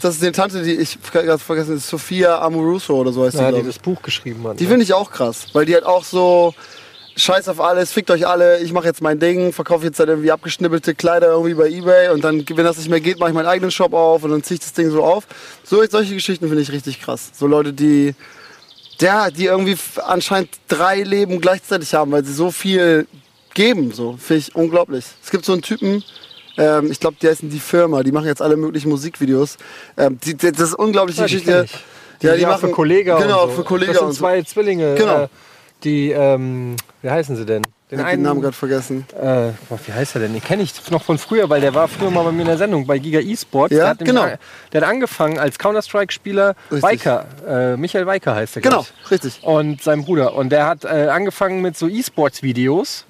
das ist eine Tante, die ich gerade vergessen, ist Sophia Amoruso oder so heißt Ja, die, die das Buch geschrieben hat. Die ne? finde ich auch krass, weil die halt auch so Scheiß auf alles, fickt euch alle, ich mache jetzt mein Ding, verkaufe jetzt halt irgendwie abgeschnibbelte Kleider irgendwie bei Ebay und dann, wenn das nicht mehr geht, mache ich meinen eigenen Shop auf und dann ziehe ich das Ding so auf. So, solche Geschichten finde ich richtig krass. So Leute, die, ja, die irgendwie anscheinend drei Leben gleichzeitig haben, weil sie so viel geben, so, finde ich unglaublich. Es gibt so einen Typen, ähm, ich glaube, die heißen die Firma, die machen jetzt alle möglichen Musikvideos. Ähm, die, die, das ist unglaubliche Ja, die Geschichte. Die, Ja, die, die auch für machen- Kollega genau, und so. für Kollega Das sind und so. zwei Zwillinge. Genau. Äh, die, ähm, wie heißen sie denn? Den Ich hab den Namen gerade vergessen. äh, wie heißt er denn? Den kenne ich noch von früher, weil der war früher mal bei mir in der Sendung bei Giga Esports. Ja, der genau. an- Der hat angefangen als Counter-Strike-Spieler. Weiker, äh, Michael Weiker heißt glaub Genau, ich. richtig. Und sein Bruder. Und der hat äh, angefangen mit so E-Sports-Videos.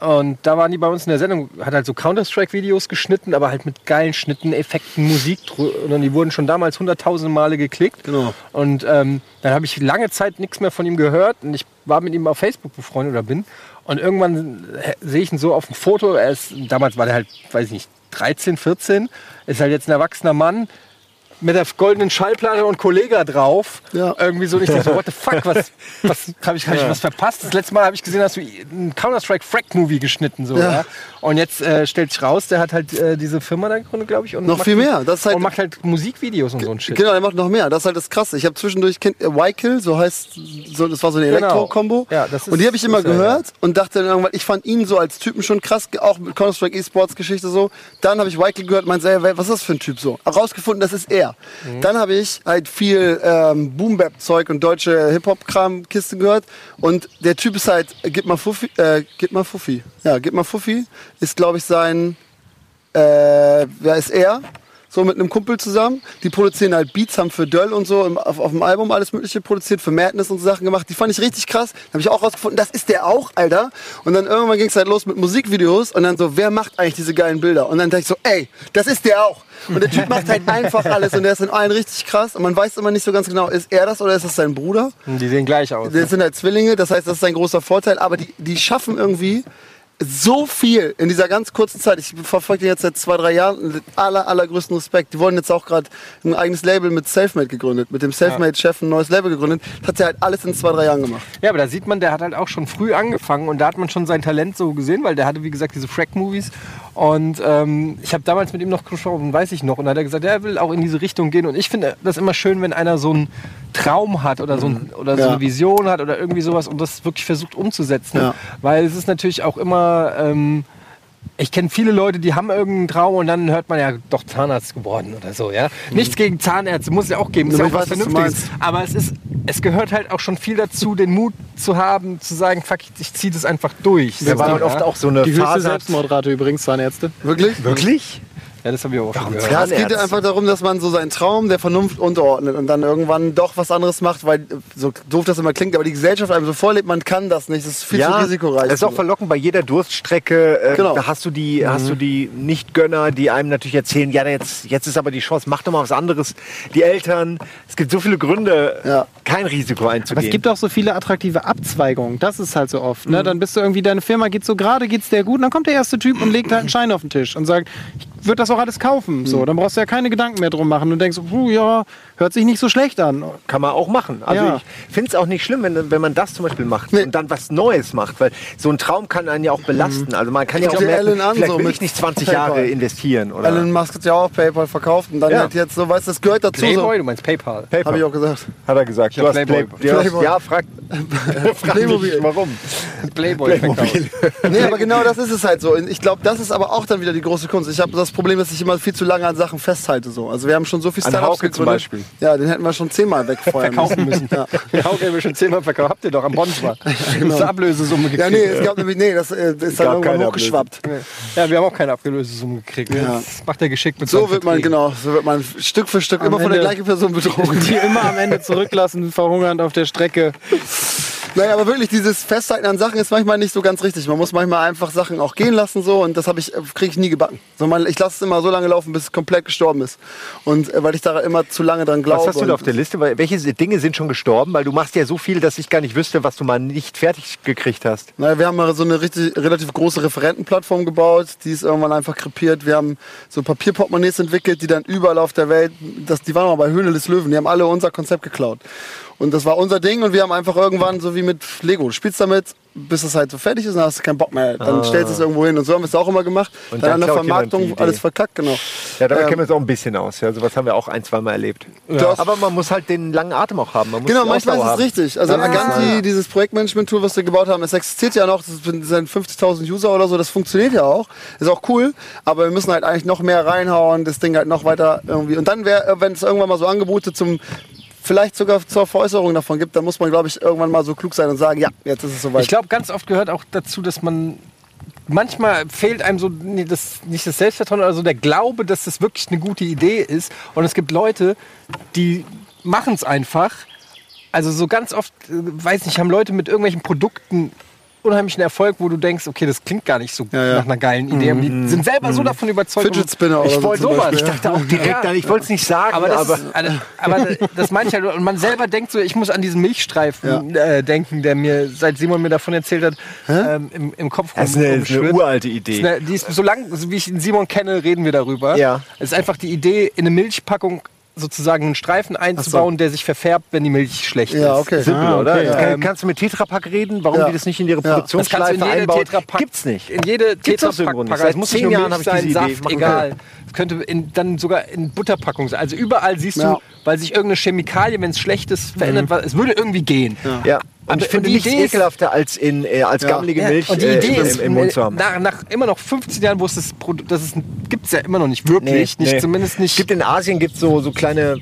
Und da waren die bei uns in der Sendung, hat halt so Counter-Strike-Videos geschnitten, aber halt mit geilen Schnitten, Effekten, Musik. Und die wurden schon damals hunderttausend Male geklickt. Genau. Und ähm, dann habe ich lange Zeit nichts mehr von ihm gehört. Und ich war mit ihm auf Facebook befreundet oder bin. Und irgendwann äh, sehe ich ihn so auf dem Foto. Er ist, damals war der halt, weiß ich nicht, 13, 14. Ist halt jetzt ein erwachsener Mann mit der goldenen Schallplatte und Kollega drauf. Ja. Irgendwie so. Und ich dachte so, what the fuck, was, *laughs* was habe ich, hab ich was verpasst? Das letzte Mal habe ich gesehen, hast du einen Counter-Strike Frack-Movie geschnitten. So, Ja. ja. Und jetzt äh, stellt sich raus, der hat halt äh, diese Firma da gegründet, glaube ich. Und Noch macht viel die- mehr. Das halt- und macht halt Musikvideos und so ein Shit. Genau, der macht noch mehr. Das ist halt das Krasse. Ich habe zwischendurch kennt äh, Y-Kill, so heißt, so, das war so eine Genau. Elektro-Kombo. Ja, das ist- und die habe ich immer er, gehört und dachte dann irgendwann, ich fand ihn so als Typen schon krass, auch mit Counter-Strike E-Sports-Geschichte so. Dann habe ich Y-Kill gehört und meinte, ey, was ist das für ein Typ so? Herausgefunden, das ist er. Mhm. Dann habe ich halt viel ähm, Boom-Bap-Zeug und deutsche Hip-Hop-Kram-Kiste gehört. Und der Typ ist halt, gib mal Fuffi, äh, gib mal Fuffi. Ja, gib mal Fuffi ist, glaube ich, sein äh, wer ist er? So mit einem Kumpel zusammen. Die produzieren halt Beats, haben für Döll und so auf, auf dem Album alles Mögliche produziert, für Madness und so Sachen gemacht. Die fand ich richtig krass. Da habe ich auch rausgefunden, das ist der auch, Alter. Und dann irgendwann ging es halt los mit Musikvideos und dann so, wer macht eigentlich diese geilen Bilder? Und dann dachte ich so, ey, das ist der auch. Und der Typ macht halt *laughs* einfach alles und der ist in allen richtig krass. Und man weiß immer nicht so ganz genau, ist er das oder ist das sein Bruder? Die sehen gleich aus. Das sind halt Zwillinge, das heißt, das ist ein großer Vorteil, aber die, die schaffen irgendwie so viel in dieser ganz kurzen Zeit. Ich verfolge die jetzt seit zwei, drei Jahren. Mit aller, allergrößten Respekt. Die wurden jetzt auch gerade ein eigenes Label mit Selfmade gegründet. Mit dem Selfmade-Chef ein neues Label gegründet. Das hat er halt alles in zwei, drei Jahren gemacht. Ja, aber da sieht man, der hat halt auch schon früh angefangen und da hat man schon sein Talent so gesehen, weil der hatte, wie gesagt, diese Frack-Movies. Und ähm, ich habe damals mit ihm noch gesprochen, weiß ich noch, und da hat er gesagt, er will auch in diese Richtung gehen. Und ich finde das immer schön, wenn einer so einen Traum hat oder so, ein, oder so Ja. eine Vision hat oder irgendwie sowas und das wirklich versucht umzusetzen. Ja. Weil es ist natürlich auch immer. Ähm, ich kenne viele Leute, die haben irgendeinen Traum und dann hört man ja doch Zahnarzt geworden oder so, ja. Nichts gegen Zahnärzte, muss es ja auch geben, ist Ja, auch was Vernünftiges. Aber es ist, es gehört halt auch schon viel dazu, den Mut zu haben, zu sagen, fuck, ich ziehe das einfach durch. Ja, So, man ja. oft auch so eine Die höchste Phase. Selbstmordrate übrigens, Zahnärzte. Wirklich? Wirklich? Ja, das habe ich auch schon gehört. Ja, es geht Zahnärzte. einfach darum, dass man so seinen Traum der Vernunft unterordnet und dann irgendwann doch was anderes macht, weil so doof das immer klingt, aber die Gesellschaft einem so vorlebt, man kann das nicht, das ist viel zu risikoreich. Es ist auch verlockend bei jeder Durststrecke. Äh, Genau. Da hast du die, hast du die Nicht-Gönner, die einem natürlich erzählen, ja, jetzt, jetzt ist aber die Chance, mach doch mal was anderes. Die Eltern, es gibt so viele Gründe, Ja. kein Risiko Aber einzugehen. es gibt auch so viele attraktive Abzweigungen. Das ist halt so oft. Ne? Dann bist du irgendwie, deine Firma geht so gerade, geht's dir gut. Und dann kommt der erste Typ und legt halt einen Schein auf den Tisch und sagt, ich würde das auch alles kaufen. So, dann brauchst du ja keine Gedanken mehr drum machen. Und denkst, puh, ja, hört sich nicht so schlecht an. Kann man auch machen. Also Ja. ich finde es auch nicht schlimm, wenn, wenn man das zum Beispiel macht Nee. und dann was Neues macht, weil so ein Traum kann einen ja auch belasten. Also man kann ja auch merken, Alan an, vielleicht so will ich nicht 20 PayPal. Jahre investieren. Oder? Elon Musk hat ja auch PayPal verkauft und dann Ja. halt jetzt so, weißt du, das gehört dazu. Playboy, du meinst PayPal. PayPal. Habe ich auch gesagt. Hat er gesagt. hab Playboy. Play, du hast, Playboy. ja, frag, *laughs* frag Playmobil. mich, warum. Playboy. Playmobil. Nee, aber genau das ist es halt so. Und Ich glaube, das ist aber auch dann wieder die große Kunst. Ich habe das Problem, dass ich immer viel zu lange an Sachen festhalte. So. Also wir haben schon so viel An Startups Hauke zum gegründet. Beispiel. Ja, den hätten wir schon zehnmal wegfeuern Verkaufen müssen. Ja. *laughs* Ja, okay, wir schon zehnmal verkauft. Habt ihr doch am Bonswar. *laughs* Genau. Eine Ablösesumme gekriegt. ja, nee, es gab nämlich, nee, das, äh, das ist dann irgendwann hochgeschwappt. Ja, wir haben auch keine Ablösesumme gekriegt. Ja. Das macht er geschickt mit So wird man, genau, so wird man Stück für Stück immer von der Ende- gleichen Person betrogen. *laughs* Die immer am Ende zurücklassen, verhungernd auf der Strecke. Naja, aber wirklich, dieses Festhalten an Sachen ist manchmal nicht so ganz richtig. Man muss manchmal einfach Sachen auch gehen lassen so und das habe ich, kriege ich nie gebacken. So, man, ich lasse es immer so lange laufen, bis es komplett gestorben ist. Und äh, weil ich da immer zu lange dran glaube. Was hast du da und- auf der Liste? Weil- Welche Dinge sind schon gestorben? Weil du machst ja so viel, dass ich gar nicht wüsste, was du mal nicht fertig gekriegt hast. Naja, wir haben mal so eine richtig, relativ große Referentenplattform gebaut, die ist irgendwann einfach krepiert. Wir haben so Papierportemonnaies entwickelt, die dann überall auf der Welt, das, die waren mal bei Höhle des Löwen, die haben alle unser Konzept geklaut. Und das war unser Ding und wir haben einfach irgendwann so wie mit Lego, du spielst damit, bis es halt so fertig ist, dann hast du keinen Bock mehr. Dann stellst du es irgendwo hin und so haben wir es auch immer gemacht. Ah. Und dann, dann an der Vermarktung alles verkackt, genau. Ja, damit Ähm, kennen wir uns auch ein bisschen aus. Ja, sowas haben wir auch ein, zwei Mal erlebt. Das- Aber man muss halt den langen Atem auch haben. Man muss Genau, manchmal ist es richtig. Also Aganti, dieses Projektmanagement-Tool, was wir gebaut haben, es existiert ja noch, es sind 50.000 User oder so, das funktioniert ja auch, ist auch cool, aber wir müssen halt eigentlich noch mehr reinhauen, das Ding halt noch weiter irgendwie. Und dann wäre, wenn es irgendwann mal so Angebote zum vielleicht sogar zur Veräußerung davon gibt, dann muss man, glaube ich, irgendwann mal so klug sein und sagen, ja, jetzt ist es soweit. Ich glaube, ganz oft gehört auch dazu, dass man manchmal fehlt einem so nee, das, nicht das Selbstvertrauen, also der Glaube, dass das wirklich eine gute Idee ist. Und es gibt Leute, die machen es einfach. Also so ganz oft, äh, weiß nicht, haben Leute mit irgendwelchen Produkten unheimlichen Erfolg, wo du denkst, okay, das klingt gar nicht so Ja, ja. nach einer geilen Idee. Aber die sind selber so davon überzeugt. Fidget Spinner ich so wollte zum sowas. Beispiel, Ich dachte auch direkt, Ja, ich wollte es nicht sagen, aber das, aber, ist, aber das meine ich halt. Und man selber denkt so, ich muss an diesen Milchstreifen äh, denken, der mir, seit Simon mir davon erzählt hat, ähm, im, im Kopf das ist eine, ist eine uralte Ist Idee. eine- Die ist so lang, so wie ich den Simon kenne, reden wir darüber. Ja. Es ist einfach die Idee, in eine Milchpackung sozusagen einen Streifen einzubauen, der sich verfärbt, wenn die Milch schlecht Ja, ist. okay. Simpel, Ah, oder? okay. Kann, Ähm, kannst du mit Tetrapack reden, warum Ja. die das nicht in ihre Ja. Das Produktionsschleife in jede einbauen? Gibt's nicht. In jede. Tetrapack. Es muss zehn Jahren habe ich sein, diese Idee. Saft, egal. Es könnte in, dann sogar in Butterpackung sein. Also überall siehst Ja. du, weil sich irgendeine Chemikalie, wenn es schlecht ist, verändert, weil es würde irgendwie gehen. Ja. Und ich finde nichts Idee ekelhafter als, in, äh, als Ja. gammelige Ja, Milch und die äh, Idee im, ist, im Mund zu haben. nach, nach immer noch 15 Jahren, wo es das Produkt, das ist, gibt es ja immer noch nicht wirklich, nicht, zumindest nicht. Es gibt in Asien gibt so so kleine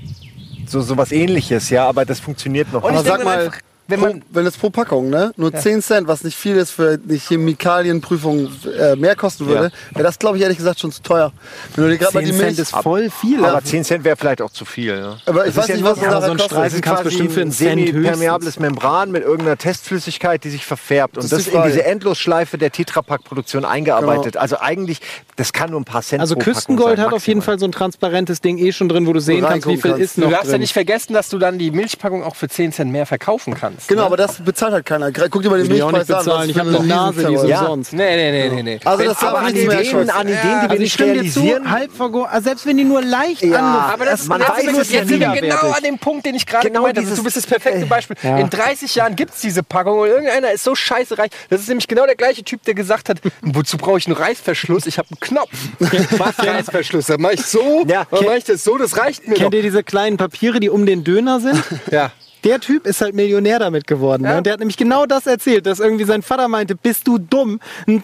so so was ähnliches, ja, aber das funktioniert noch. Und Aber ich sag denke mal, einfach, wenn pro, man- wenn es pro Packung, ne, nur 10 Cent, was nicht viel ist für die Chemikalienprüfung äh, mehr kosten würde, wäre das, glaube ich, ehrlich gesagt schon zu teuer. Wenn du dir gerade mal die 10 Milch... Cent ist voll viel. aber 10 Cent wäre vielleicht auch zu viel. Ne? Aber ich Das weiß nicht, was es so- ein kostet. Streifen Das ist kannst quasi bestimmt für ein einen Cent semi-permeables Membran mit irgendeiner Testflüssigkeit, die sich verfärbt. Und Das das, ist die ist in diese Endlosschleife der Tetrapack-Produktion eingearbeitet. Genau. Also eigentlich, das kann nur ein paar Cent Also pro Packung Küstengold sein, hat auf jeden. Fall so ein transparentes Ding eh schon drin, wo du sehen kannst, wie viel kannst. ist noch Du darfst ja nicht vergessen, dass du dann die Milchpackung auch für 10 Cent mehr verkaufen kannst. Genau, aber das bezahlt halt keiner. Guck dir mal den Will ich auch nicht Milchpreis an. was bezahlen. Ich habe eine Nase, die ist. Ja. umsonst. Nee, nee, nee, nee, nee. Also das Aber an Ideen, an Ideen, die wir Also ich nicht stimme dir zu, realisieren. halb also selbst wenn die nur leicht Ja, Aber das, Man das weiß ist es jetzt sind wir genau an dem Punkt, den ich gerade Genau gemeint habe. Du bist das perfekte Beispiel. Ja. In 30 Jahren gibt es diese Packung und irgendeiner ist so scheiße reich. Das ist nämlich genau der gleiche Typ, der gesagt hat, wozu brauche ich einen Reißverschluss? Ich habe einen Knopf. *laughs* Was für Reißverschluss? Dann mache ich so, Ja, dann mache ich das so, das reicht mir Kennt ihr diese kleinen Papiere, die um den Döner sind? Ja. Der Typ ist halt Millionär damit geworden. Ja. Ne? Und der hat nämlich genau das erzählt, dass irgendwie sein Vater meinte, bist du dumm?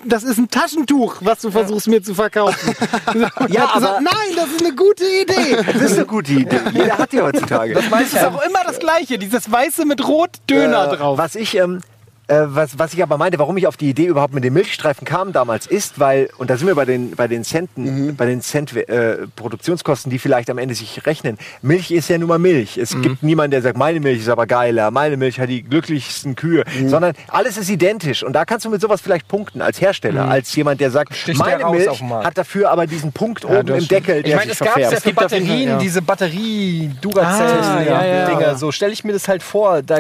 Das ist ein Taschentuch, was du versuchst mir zu verkaufen. *laughs* Er Ja, hat gesagt, aber- nein, das ist eine gute Idee. *laughs* Das ist eine gute Idee. *laughs* Jeder hat die heutzutage. Das ist auch immer das Gleiche, dieses Weiße mit Rot Döner drauf. Was ich, ähm, äh, was, was ich aber meinte, warum ich auf die Idee überhaupt mit den Milchstreifen kam damals, ist, weil, und da sind wir bei den, bei den Centen, bei den Cent äh, Produktionskosten, die vielleicht am Ende sich rechnen. Milch ist ja nun mal Milch. Es gibt niemanden, der sagt, meine Milch ist aber geiler, meine Milch hat die glücklichsten Kühe, sondern alles ist identisch. Und da kannst du mit sowas vielleicht punkten als Hersteller, als jemand, der sagt, Sticht der meine raus Milch hat dafür aber diesen Punkt oben du im hast- Deckel, Ich der meine, es gab ja für Batterien ja. diese batterie duracell Ah, ja, ja, ja. So stelle ich mir das halt vor. Da,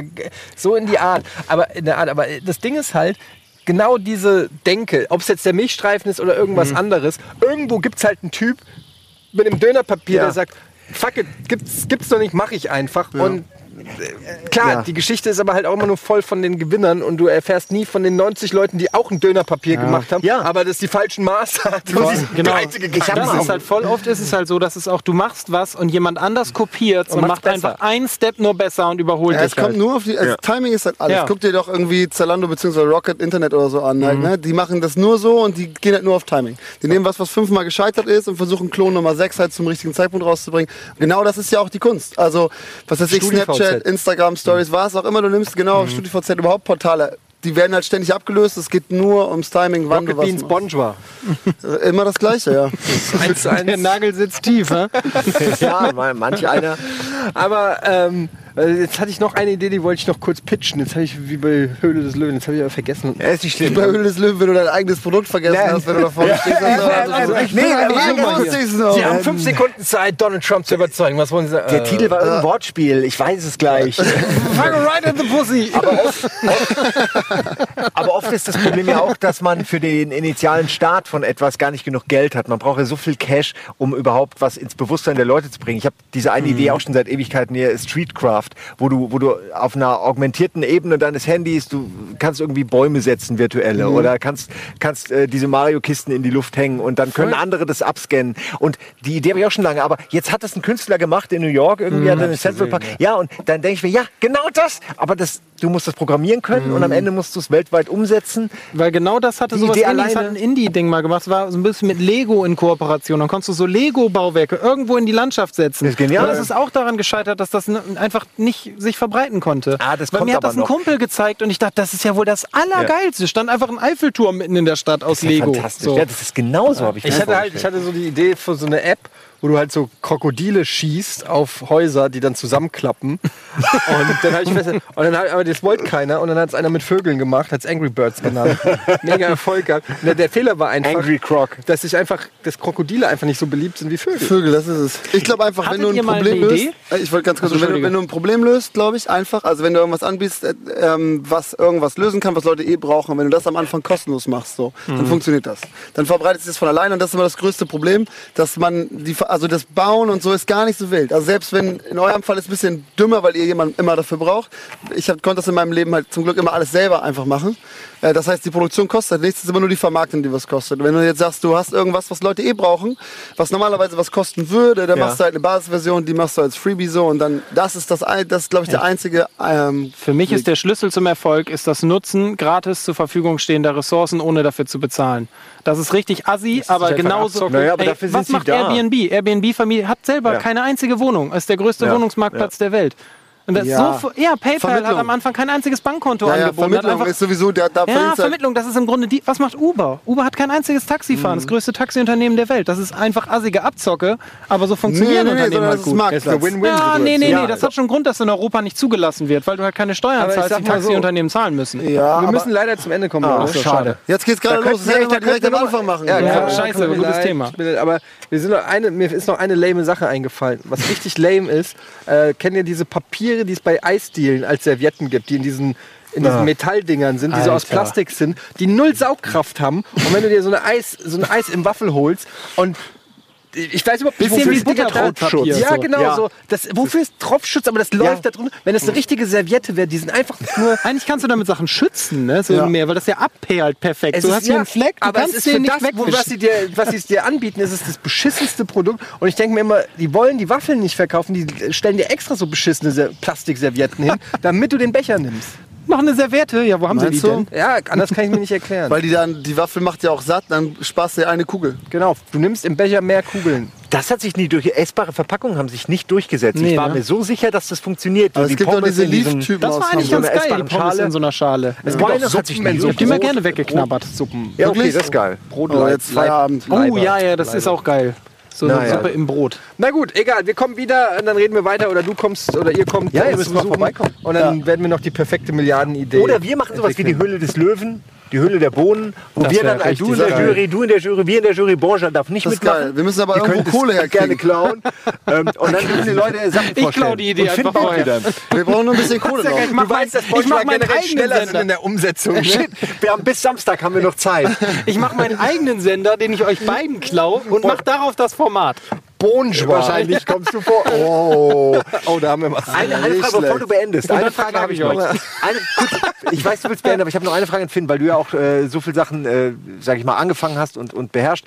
so in die Art. Aber in der Art. Aber das Ding ist halt, genau diese Denke, ob es jetzt der Milchstreifen ist oder Mhm. irgendwas anderes, irgendwo gibt es halt einen Typ mit dem Dönerpapier, Ja. der sagt, fuck it, gibt's, gibt's doch nicht, mach ich einfach. Und klar, Ja. die Geschichte ist aber halt auch immer nur voll von den Gewinnern und du erfährst nie von den 90 Leuten, die auch ein Dönerpapier gemacht haben, Ja. aber das die falschen Maße hat. sie Genau. pleite gegangen Das ist halt voll oft ist es halt so, dass es auch, du machst was und jemand anders kopiert und, macht's macht einfach besser. einen Step nur besser und überholt Ja, es dich kommt halt. nur auf die. Also Timing ist halt alles. Ja. Guck dir doch irgendwie Zalando bzw. Rocket Internet oder so an. Mhm. Halt, ne? Die machen das nur so und die gehen halt nur auf Timing. Die nehmen was, was fünfmal gescheitert ist und versuchen Klon Nummer 6 halt zum richtigen Zeitpunkt rauszubringen. Genau das ist ja auch die Kunst. Also, was weiß ich, StudiVZ. Snapchat, Instagram Stories, was auch immer du nimmst, genau, StudiVZ, überhaupt Portale. Die werden halt ständig abgelöst. Es geht nur ums Timing, wann Rocket du was Beans machst. Bonge war. Immer das Gleiche, ja. *laughs* Eins zu Der eins. Nagel sitzt tief, hä? *laughs* Ja, manch einer. Aber ähm, äh, jetzt hatte ich noch eine Idee, die wollte ich noch kurz pitchen. Jetzt habe ich wie bei Höhle des Löwen, jetzt habe ich aber vergessen. Er ist nicht schlimm. Bei Höhle des Löwen, wenn du dein eigenes Produkt vergessen Ja. hast, wenn du stehst. aber irgendwo hier. wusste ich's noch. Sie haben fünf Sekunden Zeit, Donald Trump zu überzeugen. Was wollen Sie sagen? Der Titel war irgendein Wortspiel, ich weiß es gleich. *laughs* Fuck right in the pussy. Aber oft *laughs* ist das Problem ja auch, dass man für den initialen Start von etwas gar nicht genug Geld hat. Man braucht ja so viel Cash, um überhaupt was ins Bewusstsein der Leute zu bringen. Ich habe diese eine Idee auch schon seit Ewigkeiten hier, Streetcraft, wo du, wo du auf einer augmentierten Ebene deines Handys, du kannst irgendwie Bäume setzen, virtuelle, oder kannst, kannst äh, diese Mario-Kisten in die Luft hängen und dann können andere das abscannen. Und die Idee habe ich auch schon lange, aber jetzt hat das ein Künstler gemacht in New York, irgendwie hat er eine Central Park. Ja, und dann denke ich mir, ja, genau das, aber das, du musst das programmieren können und am Ende musst du es weltweit umsetzen. Weil genau das hatte Idee ähnliches, alleine- hat ein Indie-Ding mal gemacht. Es war so ein bisschen mit Lego in Kooperation. Dann konntest du so Lego-Bauwerke irgendwo in die Landschaft setzen. Das ist genial. Und das ist auch daran gescheitert, dass das einfach nicht sich verbreiten konnte. Ah, das Weil kommt mir hat aber das ein noch. Kumpel gezeigt und ich dachte, das ist ja wohl das Allergeilste. Stand einfach ein Eiffelturm mitten in der Stadt aus Lego. Fantastisch. So. Ja, das ist genauso, habe ich Ich hatte halt, ich hatte so die Idee für so eine App, wo du halt so Krokodile schießt auf Häuser, die dann zusammenklappen. *laughs* und dann habe ich fest, und dann hab, aber das wollte keiner und dann hat es einer mit Vögeln gemacht, hat es Angry Birds genannt. *laughs* Mega Erfolg gehabt. Der, der Fehler war einfach, Angry Croc. dass sich einfach, dass Krokodile einfach nicht so beliebt sind wie Vögel. Vögel, das ist es. Ich glaube einfach, Hattet wenn du ein Problem löst, äh, ich wollte ganz kurz, wenn, du, wenn du ein Problem löst, glaube ich, einfach, also wenn du irgendwas anbietest, äh, ähm, was irgendwas lösen kann, was Leute eh brauchen, wenn du das am Anfang kostenlos machst, so, Mhm. dann funktioniert das. Dann verbreitet sich das von alleine und das ist immer das größte Problem, dass man die, also das Bauen und so ist gar nicht so wild. Also selbst wenn in eurem Fall ist ein bisschen dümmer, weil ihr jemanden immer dafür braucht. Ich hab, konnte das in meinem Leben halt zum Glück immer alles selber einfach machen. Äh, Das heißt, die Produktion kostet nichts, es ist immer nur die Vermarktung, die was kostet. Wenn du jetzt sagst, du hast irgendwas, was Leute eh brauchen, was normalerweise was kosten würde, dann Ja. machst du halt eine Basisversion, die machst du als Freebie so und dann, das ist das, ein- das ist, glaube ich, der einzige, ähm, Für mich ist der Schlüssel zum Erfolg ist das Nutzen gratis zur Verfügung stehender Ressourcen, ohne dafür zu bezahlen. Das ist richtig assi, aber einfach genauso. Naja, aber dafür sind was sie macht da. Airbnb? Airbnb-Familie hat selber Ja. keine einzige Wohnung. Ist der größte Ja. Wohnungsmarktplatz der Welt. Und das Ja. so, ja, PayPal hat am Anfang kein einziges Bankkonto ja, ja, angeboten. Vermittlung einfach, ist sowieso, der, da ja, halt- Vermittlung, das ist im Grunde die. Was macht Uber? Uber hat kein einziges Taxifahren, Mhm. das größte Taxiunternehmen der Welt. Das ist einfach assige Abzocke, aber so Nee, funktionieren nee, nee, Unternehmen sondern halt das ist gut. Ist eine Marktplatz. Win-Win-Situation. Ja, nee, nee, Ja, nee, das hat schon einen Grund, dass in Europa nicht zugelassen wird, weil du halt keine Steuern Aber zahlst, die mal so- Taxiunternehmen zahlen müssen. Ja, Wir aber müssen leider zum Ende kommen. Ah, schade. jetzt geht's Da gerade los. Das hätte ich direkt da am Anfang machen. Ja, scheiße, gutes Thema. tut mir wir sind noch eine, mir ist noch eine lame Sache eingefallen. Was richtig lame ist, äh, kennt ihr diese Papiere, die es bei Eisdielen als Servietten gibt, die in diesen in diesen Metalldingern sind, die so aus Alter. Plastik sind, die null Saugkraft haben. Und wenn du dir so eine Eis, so ein Eis im Waffel holst und ich weiß überhaupt nicht, wofür wie Butterbrotpapier, Ja, genau Ja. so. Das, wofür ist Tropfschutz? Aber das läuft da drunter. Wenn das eine richtige Serviette wäre, die sind einfach nur *laughs* Eigentlich kannst du damit Sachen schützen, ne? So Ja. im Meer, weil das ja abperlt perfekt. Es du ist- hast hier ja, einen Fleck, du aber kannst es ist den nicht das, wegwischen. was sie dir, was sie dir anbieten, ist es das beschissenste Produkt. Und ich denke mir immer, die wollen die Waffeln nicht verkaufen, die stellen dir extra so beschissene Ser- Plastikservietten hin, *laughs* damit du den Becher nimmst. Mach eine Serviette. Ja, wo haben Meinst sie die du? denn? Ja, anders kann ich mir nicht erklären. Weil die dann, die Waffel macht ja auch satt, dann sparst du dir eine Kugel. genau, du nimmst im Becher mehr Kugeln. Das hat sich nie durch. Essbare Verpackungen haben sich nicht durchgesetzt. Nee, ich war ne? mir so sicher, dass das funktioniert. Aber Die es gibt doch Pommes diese in diesen- Leaf-Typen Das war eigentlich so ganz einer geil, die Pommes Schale. in so einer Schale. Es gibt gibt auch auch Suppen, Suppen, wenn Ich so hab die Brot- gerne weggeknabbert. Suppen. Ja, okay, das ist geil. Brot, Oh, jetzt Feierabend. Oh ja, ja, das ist auch geil. So eine Naja. Suppe im Brot. Na gut, egal. Wir kommen wieder und dann reden wir weiter oder du kommst oder ihr kommt. Ja, ihr uns müsst mal besuchen. vorbeikommen. Und dann werden wir noch die perfekte Milliardenidee. Oder wir machen sowas wie die Höhle des Löwen, die Höhle der Bohnen, wo Das wir dann, also du in der geil. Jury, du in der Jury, wir in der Jury, Borja darf nicht Das ist mitmachen. geil. Wir müssen aber Ihr irgendwo Kohle herkriegen. gerne klauen. ähm, und dann müssen die Leute Sachen Ich vorstellen. klau die Idee einfach die vorher. dann. Wir brauchen nur ein bisschen *laughs* Kohle noch. Ich mach du weißt, dass ich mach generell eigenen schneller sind Sender. in der Umsetzung. ne? Shit, wir haben bis Samstag haben wir noch Zeit. Ich mache meinen eigenen Sender, den ich euch beiden klau und mach darauf das Format. Bonjour. Wahrscheinlich kommst du vor. *laughs* Oh. Oh, da haben wir was. Eine, eine Frage, bevor du beendest. Eine Frage habe ich noch. Eine, kurz, ich weiß, du willst beenden, aber ich habe noch eine Frage an Finn, weil du ja auch äh, so viele Sachen, äh, sag ich mal, angefangen hast und, und beherrscht.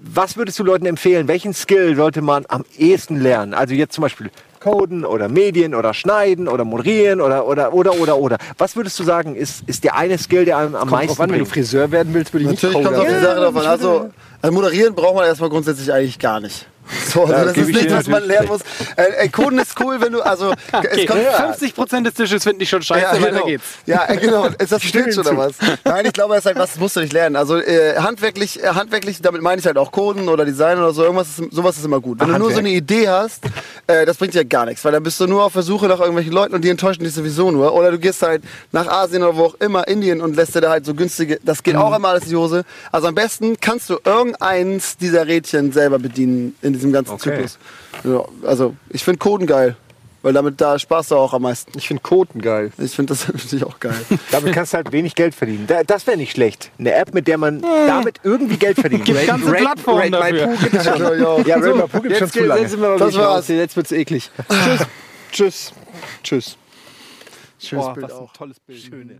Was würdest du Leuten empfehlen? Welchen Skill sollte man am ehesten lernen? Also jetzt zum Beispiel Coden oder Medien oder Schneiden oder Moderieren oder oder oder oder oder. Was würdest du sagen, ist, ist der eine Skill, der einem am Kommt meisten an, wenn du? Friseur werden willst, würde ich Natürlich nicht kommt es auf die. Sache drauf an. Also, also moderieren braucht man erstmal grundsätzlich eigentlich gar nicht. *laughs* So, also Ja, das ist ich nichts, was man lernen muss. Äh, äh, Coden ist cool, wenn du, also, *laughs* es kommt, 50% des Tisches finde ich schon scheiße, ja, weiter genau. geht's. Ja, äh, genau. Ist das ein *laughs* Glitch oder was? Nein, ich glaube, das ist halt, was musst du nicht lernen. Also äh, handwerklich, äh, handwerklich, damit meine ich halt auch Coden oder Design oder so. Irgendwas ist, sowas ist immer gut. Wenn Ach, du nur so eine Handwerk. Idee hast, äh, das bringt dir gar nichts, weil dann bist du nur auf der Suche nach irgendwelchen Leuten und die enttäuschen dich sowieso nur. Oder du gehst halt nach Asien oder wo auch immer, Indien und lässt dir da halt so günstige, das geht auch immer alles in die Hose. Also am besten kannst du irgendeins dieser Rädchen selber bedienen in diesem ganzen Okay. Zyklus. Ja, also ich finde Coden geil, weil damit da sparst du auch am meisten. Ich finde Koten geil. Ich finde das *laughs* natürlich auch geil. Damit kannst du halt wenig Geld verdienen. Da, das wäre nicht schlecht. Eine App, mit der man damit irgendwie Geld verdient. Gibt ganze Plattformen Rate My dafür. Schon. Ja, ja. Ja, Rainbow Poo gibt's schon Jetzt, zu lange. jetzt sind wir Das war's. Jetzt wird's eklig. Tschüss. Tschüss. Tschüss. Schönes Boah, Bild was ein auch. tolles Bild. Schöne.